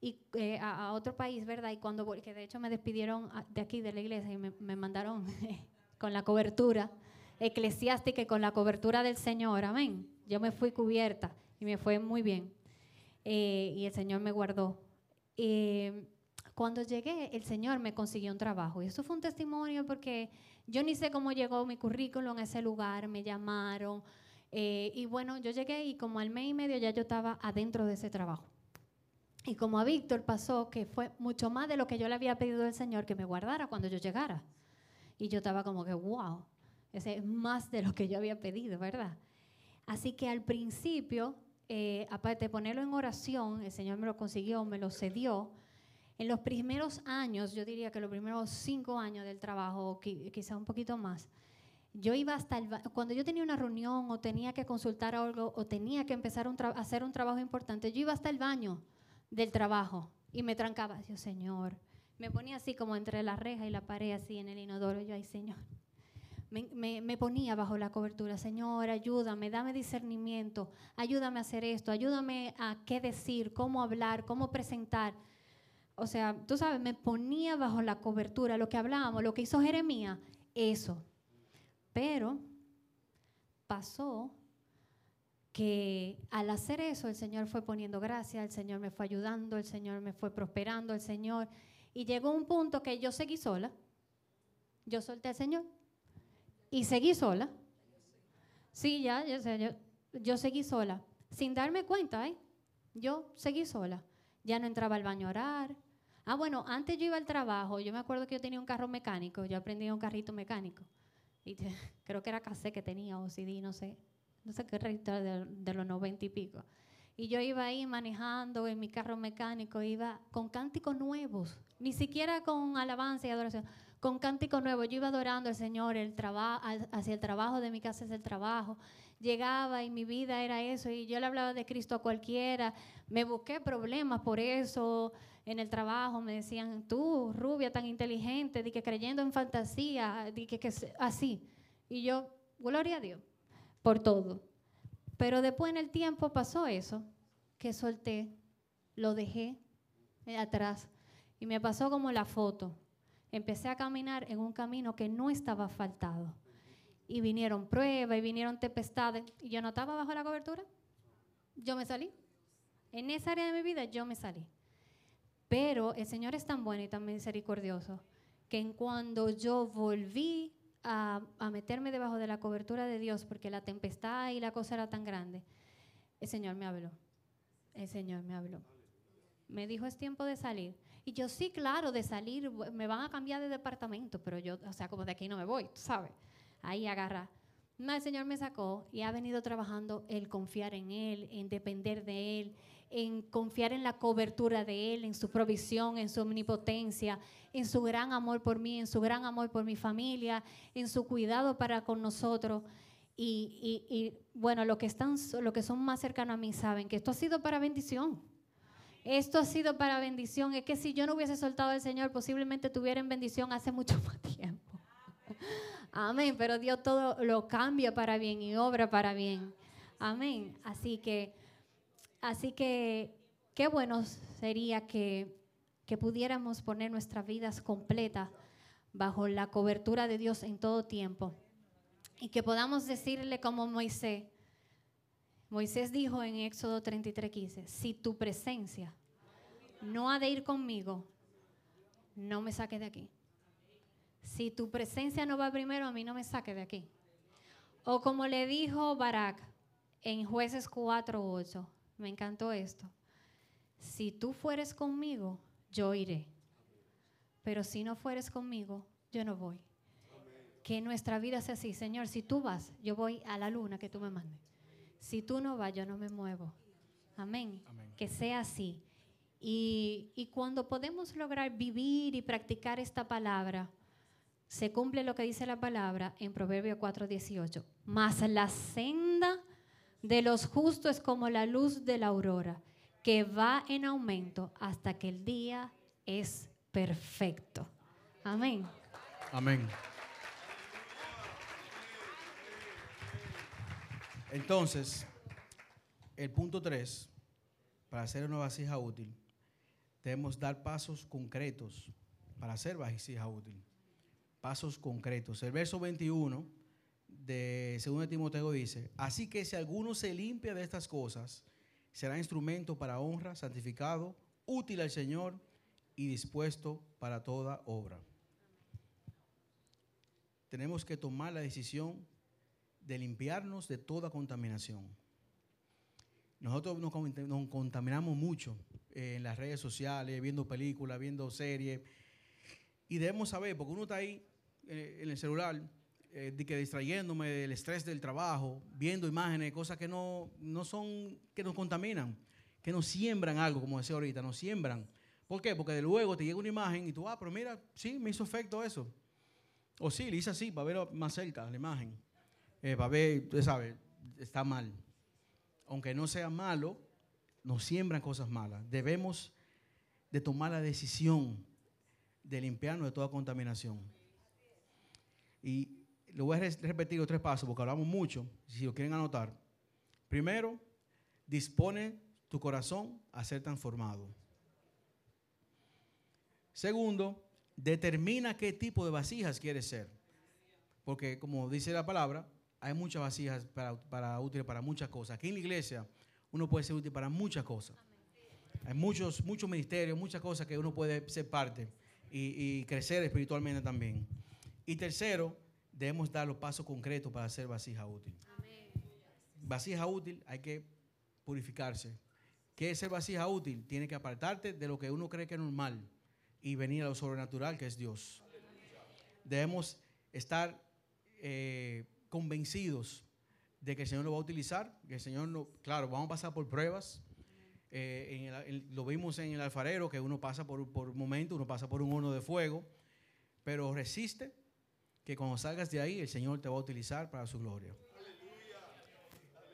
y, eh, a, otro país, ¿verdad? Y cuando, que de hecho me despidieron a- de aquí, de la iglesia, y me, me mandaron *laughs* con la cobertura eclesiástica y con la cobertura del Señor, amén. Yo me fui cubierta y me fue muy bien. Eh, y el Señor me guardó. Eh, cuando llegué, el Señor me consiguió un trabajo. Y eso fue un testimonio porque yo ni sé cómo llegó mi currículum a ese lugar, me llamaron. eh, y bueno, yo llegué y como al mes y medio ya yo estaba adentro de ese trabajo. Y como a Víctor pasó que fue mucho más de lo que yo le había pedido al Señor que me guardara cuando yo llegara. Y yo estaba como que, wow, ese es más de lo que yo había pedido, ¿verdad? Así que al principio, eh, aparte de ponerlo en oración, el Señor me lo consiguió, me lo cedió. En los primeros años, yo diría que los primeros cinco años del trabajo, quizá un poquito más, yo iba hasta el cuando yo tenía una reunión o tenía que consultar algo o tenía que empezar a hacer un trabajo importante, yo iba hasta el baño del trabajo y me trancaba. Yo, Señor, me ponía así como entre la reja y la pared, así en el inodoro. Yo, ay, Señor. Me, ponía bajo la cobertura, Señor, ayúdame, dame discernimiento, ayúdame a hacer esto, ayúdame a qué decir, cómo hablar, cómo presentar. O sea, tú sabes, me ponía bajo la cobertura, lo que hablábamos, lo que hizo Jeremías, eso. Pero pasó que al hacer eso el Señor fue poniendo gracia, el Señor me fue ayudando, el Señor me fue prosperando, el Señor. Y llegó un punto que yo seguí sola. Yo solté al Señor y seguí sola. Sí, ya, yo, yo, yo seguí sola. Sin darme cuenta, ¿eh? Yo seguí sola. Ya no entraba al baño a orar. Ah, bueno, antes yo iba al trabajo. Yo me acuerdo que yo tenía un carro mecánico. Yo aprendí un carrito mecánico. Y *laughs* creo que era cassette que tenía o CD, no sé. No sé qué registro de, de los noventa y pico. Y yo iba ahí manejando en mi carro mecánico, iba con cánticos nuevos, ni siquiera con alabanza y adoración con cántico nuevo. Yo iba adorando al Señor, el hacia el trabajo de mi casa es el trabajo. Llegaba y mi vida era eso y yo le hablaba de Cristo a cualquiera. Me busqué problemas por eso en el trabajo. Me decían, tú, rubia tan inteligente, de que creyendo en fantasía, de que, que así. Y yo, gloria a Dios por todo. Pero después en el tiempo pasó eso, que solté, lo dejé atrás y me pasó como la foto empecé a caminar en un camino que no estaba asfaltado. Y vinieron pruebas y vinieron tempestades. Y yo no estaba bajo la cobertura. Yo me salí. En esa área de mi vida yo me salí. Pero el Señor es tan bueno y tan misericordioso que en cuando yo volví a, a, meterme debajo de la cobertura de Dios, porque la tempestad y la cosa era tan grande, el Señor me habló. El Señor me habló. Me dijo, es tiempo de salir. Y yo sí, claro, de salir, me van a cambiar de departamento, pero yo, o sea, como de aquí no me voy, tú sabes. Ahí agarra. No, el Señor me sacó y ha venido trabajando el confiar en Él, en depender de Él, en confiar en la cobertura de Él, en su provisión, en su omnipotencia, en su gran amor por mí, en su gran amor por mi familia, en su cuidado para con nosotros. Y, y, y bueno, los que, están, los que son más cercanos a mí saben que esto ha sido para bendición. Esto ha sido para bendición. Es que si yo no hubiese soltado al Señor, posiblemente tuviera en bendición hace mucho *laughs* más tiempo. Amén. Pero Dios todo lo cambia para bien y obra para bien. Amén. Así que, así que, qué bueno sería que, que pudiéramos poner nuestras vidas completas bajo la cobertura de Dios en todo tiempo. Y que podamos decirle como Moisés, Moisés dijo en Éxodo 33:15, si tu presencia no ha de ir conmigo, no me saques de aquí. Si tu presencia no va primero, a mí no me saque de aquí. O como le dijo Barak en jueces 4:8, me encantó esto. Si tú fueres conmigo, yo iré. Pero si no fueres conmigo, yo no voy. Que nuestra vida sea así, Señor, si tú vas, yo voy a la luna que tú me mandes. Si tú no vas, yo no me muevo. Amén. Que sea así. Y, y, cuando podemos lograr vivir y practicar esta palabra, se cumple lo que dice la palabra en Proverbio 4:18. Mas la senda de los justos es como la luz de la aurora, que va en aumento hasta que el día es perfecto. Amén. Amén. Entonces, el punto 3, para hacer una vasija útil, debemos dar pasos concretos para hacer vasija útil. Pasos concretos. El verso 21 de 2 Timoteo dice, así que si alguno se limpia de estas cosas, será instrumento para honra, santificado, útil al Señor y dispuesto para toda obra. Tenemos que tomar la decisión de limpiarnos de toda contaminación. Nosotros nos, contaminamos mucho eh, en las redes sociales, viendo películas, viendo series. Y debemos saber, porque uno está ahí eh, en el celular, eh, que distrayéndome del estrés del trabajo, viendo imágenes, cosas que no, no son, que nos contaminan, que nos siembran algo, como decía ahorita, nos siembran. ¿Por qué? Porque de luego te llega una imagen y tú, ah, pero mira, sí, me hizo efecto eso. O sí, le hice así para ver más cerca la imagen eh, ver, usted sabe, está mal. Aunque no sea malo, nos siembran cosas malas. Debemos de tomar la decisión de limpiarnos de toda contaminación. Y lo voy a repetir los tres pasos porque hablamos mucho, si lo quieren anotar. Primero, dispone tu corazón a ser transformado. Segundo, determina qué tipo de vasijas quieres ser. Porque como dice la palabra, hay muchas vasijas para, para útiles para muchas cosas. Aquí en la iglesia uno puede ser útil para muchas cosas. Hay muchos, muchos ministerios, muchas cosas que uno puede ser parte y, crecer espiritualmente también. Y tercero, debemos dar los pasos concretos para ser vasija útil. Vasija útil hay que purificarse. ¿Qué es ser vasija útil? Tiene que apartarte de lo que uno cree que es normal y venir a lo sobrenatural que es Dios. Debemos estar eh, convencidos de que el Señor lo va a utilizar, que el Señor, no, claro, vamos a pasar por pruebas. Eh, en el- el- lo vimos en el alfarero, que uno pasa por, por momentos, uno pasa por un horno de fuego, pero resiste, que cuando salgas de ahí, el Señor te va a utilizar para su gloria.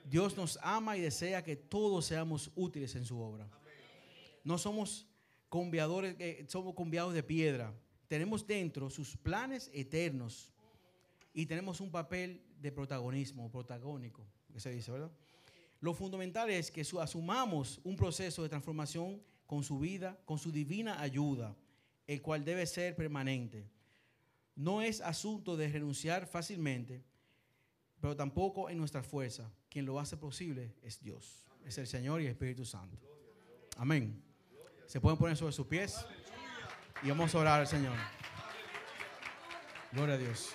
Dios nos ama y desea que todos seamos útiles en su obra. No somos conviadores, eh, somos conviados de piedra. Tenemos dentro sus planes eternos y tenemos un papel de protagonismo, protagónico, que se dice, ¿verdad? Lo fundamental es que su- asumamos un proceso de transformación con su vida, con su divina ayuda, el cual debe ser permanente. No es asunto de renunciar fácilmente, pero tampoco en nuestra fuerza. Quien lo hace posible es Dios, es el Señor y el Espíritu Santo. Amén. Se pueden poner sobre sus pies y vamos a orar al Señor. Gloria a Dios.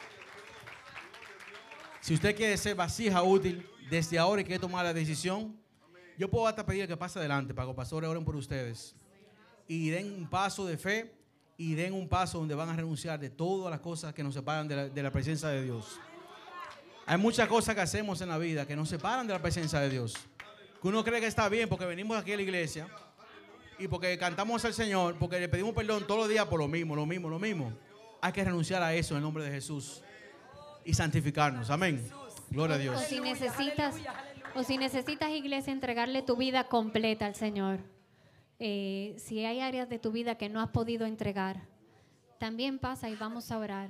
Si usted quiere ser vasija útil desde ahora y quiere tomar la decisión, yo puedo hasta pedir que pase adelante para que los pastores oren por ustedes y den un paso de fe y den un paso donde van a renunciar de todas las cosas que nos separan de de la presencia de Dios. Hay muchas cosas que hacemos en la vida que nos separan de la presencia de Dios. Que uno cree que está bien porque venimos aquí a la iglesia y porque cantamos al Señor, porque le pedimos perdón todos los días por lo mismo, lo mismo, lo mismo. Hay que renunciar a eso en el nombre de Jesús y santificarnos. Amén. Gloria a O Dios. si necesitas, o si necesitas iglesia, entregarle tu vida completa al Señor. Eh, si hay áreas de tu vida que no has podido entregar, también pasa y vamos a orar.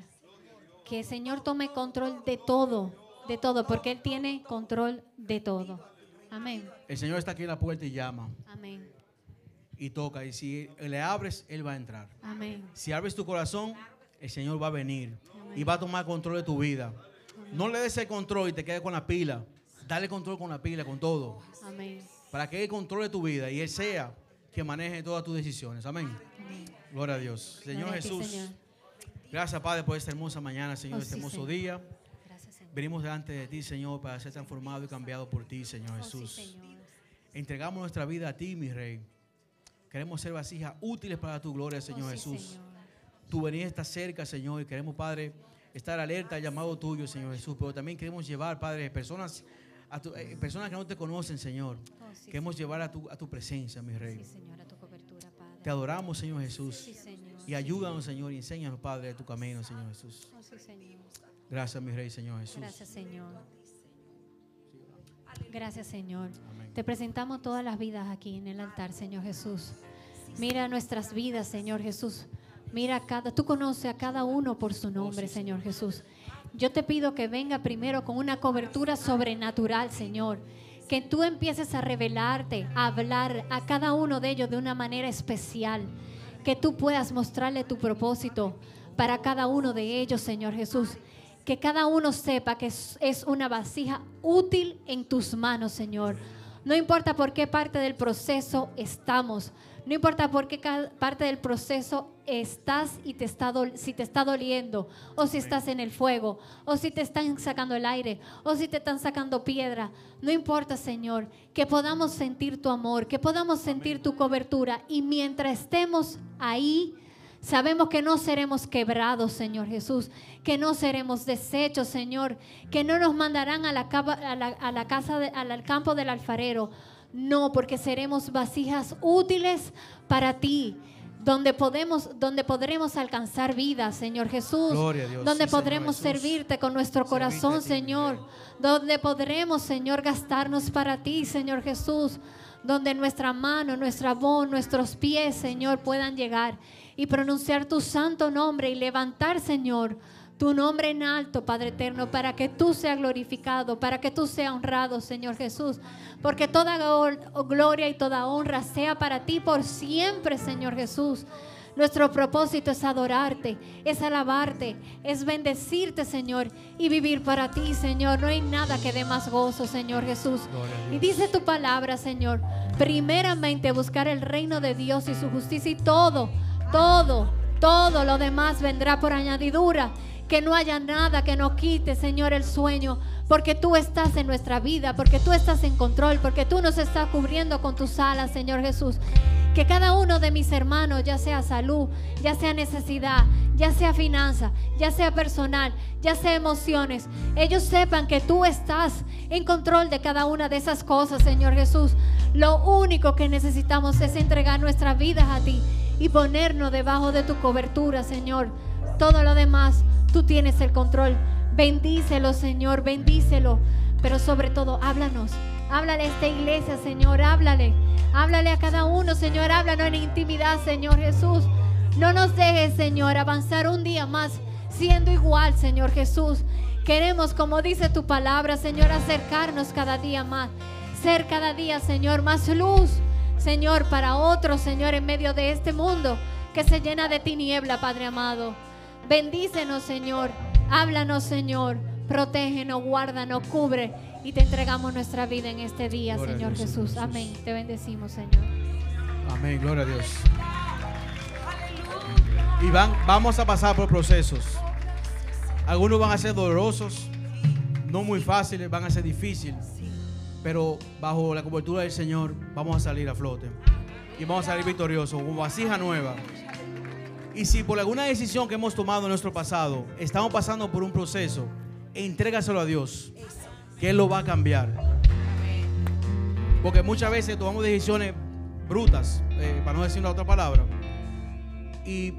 Que el Señor tome control de todo, de todo, porque Él tiene control de todo. Amén. El Señor está aquí en la puerta y llama Amén. y toca. Y si le abres, Él va a entrar. Amén. Si abres tu corazón, el Señor va a venir y va a tomar control de tu vida. No le des el control y te quedes con la pila. Dale control con la pila, con todo. Amén. Para que Él controle tu vida y Él sea que maneje todas tus decisiones. Amén. Amén. Gloria a Dios. Señor Gloria a ti, Jesús. Señor. Gracias, Padre, por esta hermosa mañana, Señor, Oh, este sí, hermoso Señor. día. Gracias, Señor. Venimos delante de ti, Señor, para ser transformado y cambiado por ti, Señor Oh, sí, Jesús. Señor. Entregamos nuestra vida a ti, mi Rey. Queremos ser vasijas útiles para tu gloria, Señor Oh, sí, Jesús. Tu venida está cerca, Señor, y queremos, Padre, estar alerta al llamado tuyo, Señor Jesús. Pero también queremos llevar, Padre, personas, a tu- eh, personas que no te conocen, Señor. Oh, sí, Queremos llevar a tu, a tu presencia, mi Rey. Sí, Señor, a tu cobertura, Padre. Te adoramos, Señor Jesús. Señor. Y ayúdanos, Señor, y enséñanos, Padre, de tu camino, Señor Jesús. Oh, Señor. Gracias, mi Rey, Señor Jesús. Gracias, Señor. Gracias, Señor. Amén. Te presentamos todas las vidas aquí en el altar, Señor Jesús. Mira nuestras vidas, Señor Jesús. Mira a cada, tú conoces a cada uno por su nombre, Señor Jesús. Yo te pido que venga primero con una cobertura sobrenatural, Señor. Que tú empieces a revelarte, a hablar a cada uno de ellos de una manera especial. Que tú puedas mostrarle tu propósito para cada uno de ellos, Señor Jesús. Que cada uno sepa que es es una vasija útil en tus manos, Señor. No importa por qué parte del proceso estamos. No importa por qué parte del proceso estás y te está si te está doliendo, o si estás en el fuego, o si te están sacando el aire, o si te están sacando piedra. No importa, Señor, que podamos sentir tu amor, que podamos sentir tu cobertura. Y mientras estemos ahí, Sabemos que no seremos quebrados, Señor Jesús, que no seremos deshechos, Señor, que no nos mandarán a la, cava- a la- a la casa, de- al campo del alfarero. No, porque seremos vasijas útiles para ti, donde podemos, donde podremos alcanzar vida, Señor Jesús, Gloria a Dios. donde Sí, podremos Jesús. servirte con nuestro corazón, ti, Señor, donde podremos, Señor, gastarnos para ti, Señor Jesús, donde nuestra mano, nuestra voz, nuestros pies, Señor, puedan llegar y pronunciar tu santo nombre y levantar, Señor, tu nombre en alto, Padre eterno, para que tú seas glorificado, para que tú seas honrado, Señor Jesús. Porque toda gloria y toda honra sea para ti por siempre, Señor Jesús. Nuestro propósito es adorarte, es alabarte, es bendecirte, Señor, y vivir para ti, Señor. No hay nada que dé más gozo, Señor Jesús. Y dice tu palabra, Señor, primeramente buscar el reino de Dios y su justicia y todo, todo, todo lo demás vendrá por añadidura que no haya nada que nos quite, Señor, el sueño, porque tú estás en nuestra vida, porque tú estás en control, porque tú nos estás cubriendo con tus alas, Señor Jesús. Que cada uno de mis hermanos, ya sea salud, ya sea necesidad, ya sea finanza, ya sea personal, ya sea emociones, ellos sepan que tú estás en control de cada una de esas cosas, Señor Jesús. Lo único que necesitamos es entregar nuestras vidas a ti y ponernos debajo de tu cobertura, Señor. Todo lo demás Tú tienes el control. Bendícelo, Señor, bendícelo. Pero sobre todo, háblanos. Háblale a esta iglesia, Señor, háblale. Háblale a cada uno, Señor, háblanos en intimidad, Señor Jesús. No nos dejes, Señor, avanzar un día más siendo igual, Señor Jesús. Queremos, como dice tu palabra, Señor, acercarnos cada día más. Ser cada día, Señor, más luz, Señor, para otros, Señor, en medio de este mundo que se llena de tiniebla, Padre amado. Bendícenos, Señor. Háblanos, Señor. Protégenos, guárdanos, cubre. Y te entregamos nuestra vida en este día, Señor Jesús. Amén. Te bendecimos, Señor. Amén. Gloria a Dios. Y van, vamos a pasar por procesos. Algunos van a ser dolorosos, no muy fáciles, van a ser difíciles. Pero bajo la cobertura del Señor vamos a salir a flote. Y vamos a salir victoriosos, como vasija nueva. Y si por alguna decisión que hemos tomado en nuestro pasado estamos pasando por un proceso, entrégaselo a Dios, que Él lo va a cambiar. Porque muchas veces tomamos decisiones brutas, eh, para no decir una otra palabra, y,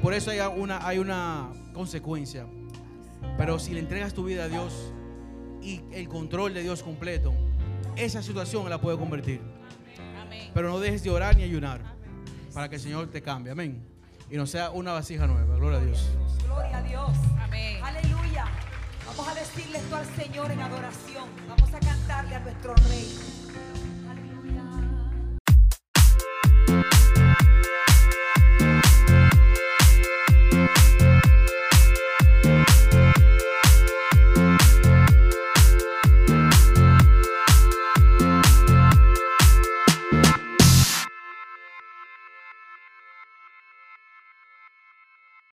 por eso hay una, hay una consecuencia. Pero si le entregas tu vida a Dios y el control de Dios completo, esa situación la puede convertir. Pero no dejes de orar ni ayunar para que el Señor te cambie. Amén y no sea una vasija nueva. Gloria a Dios. Gloria a Dios. Amén. Aleluya. Vamos a decirle esto al Señor en adoración. Vamos a cantarle a nuestro Rey.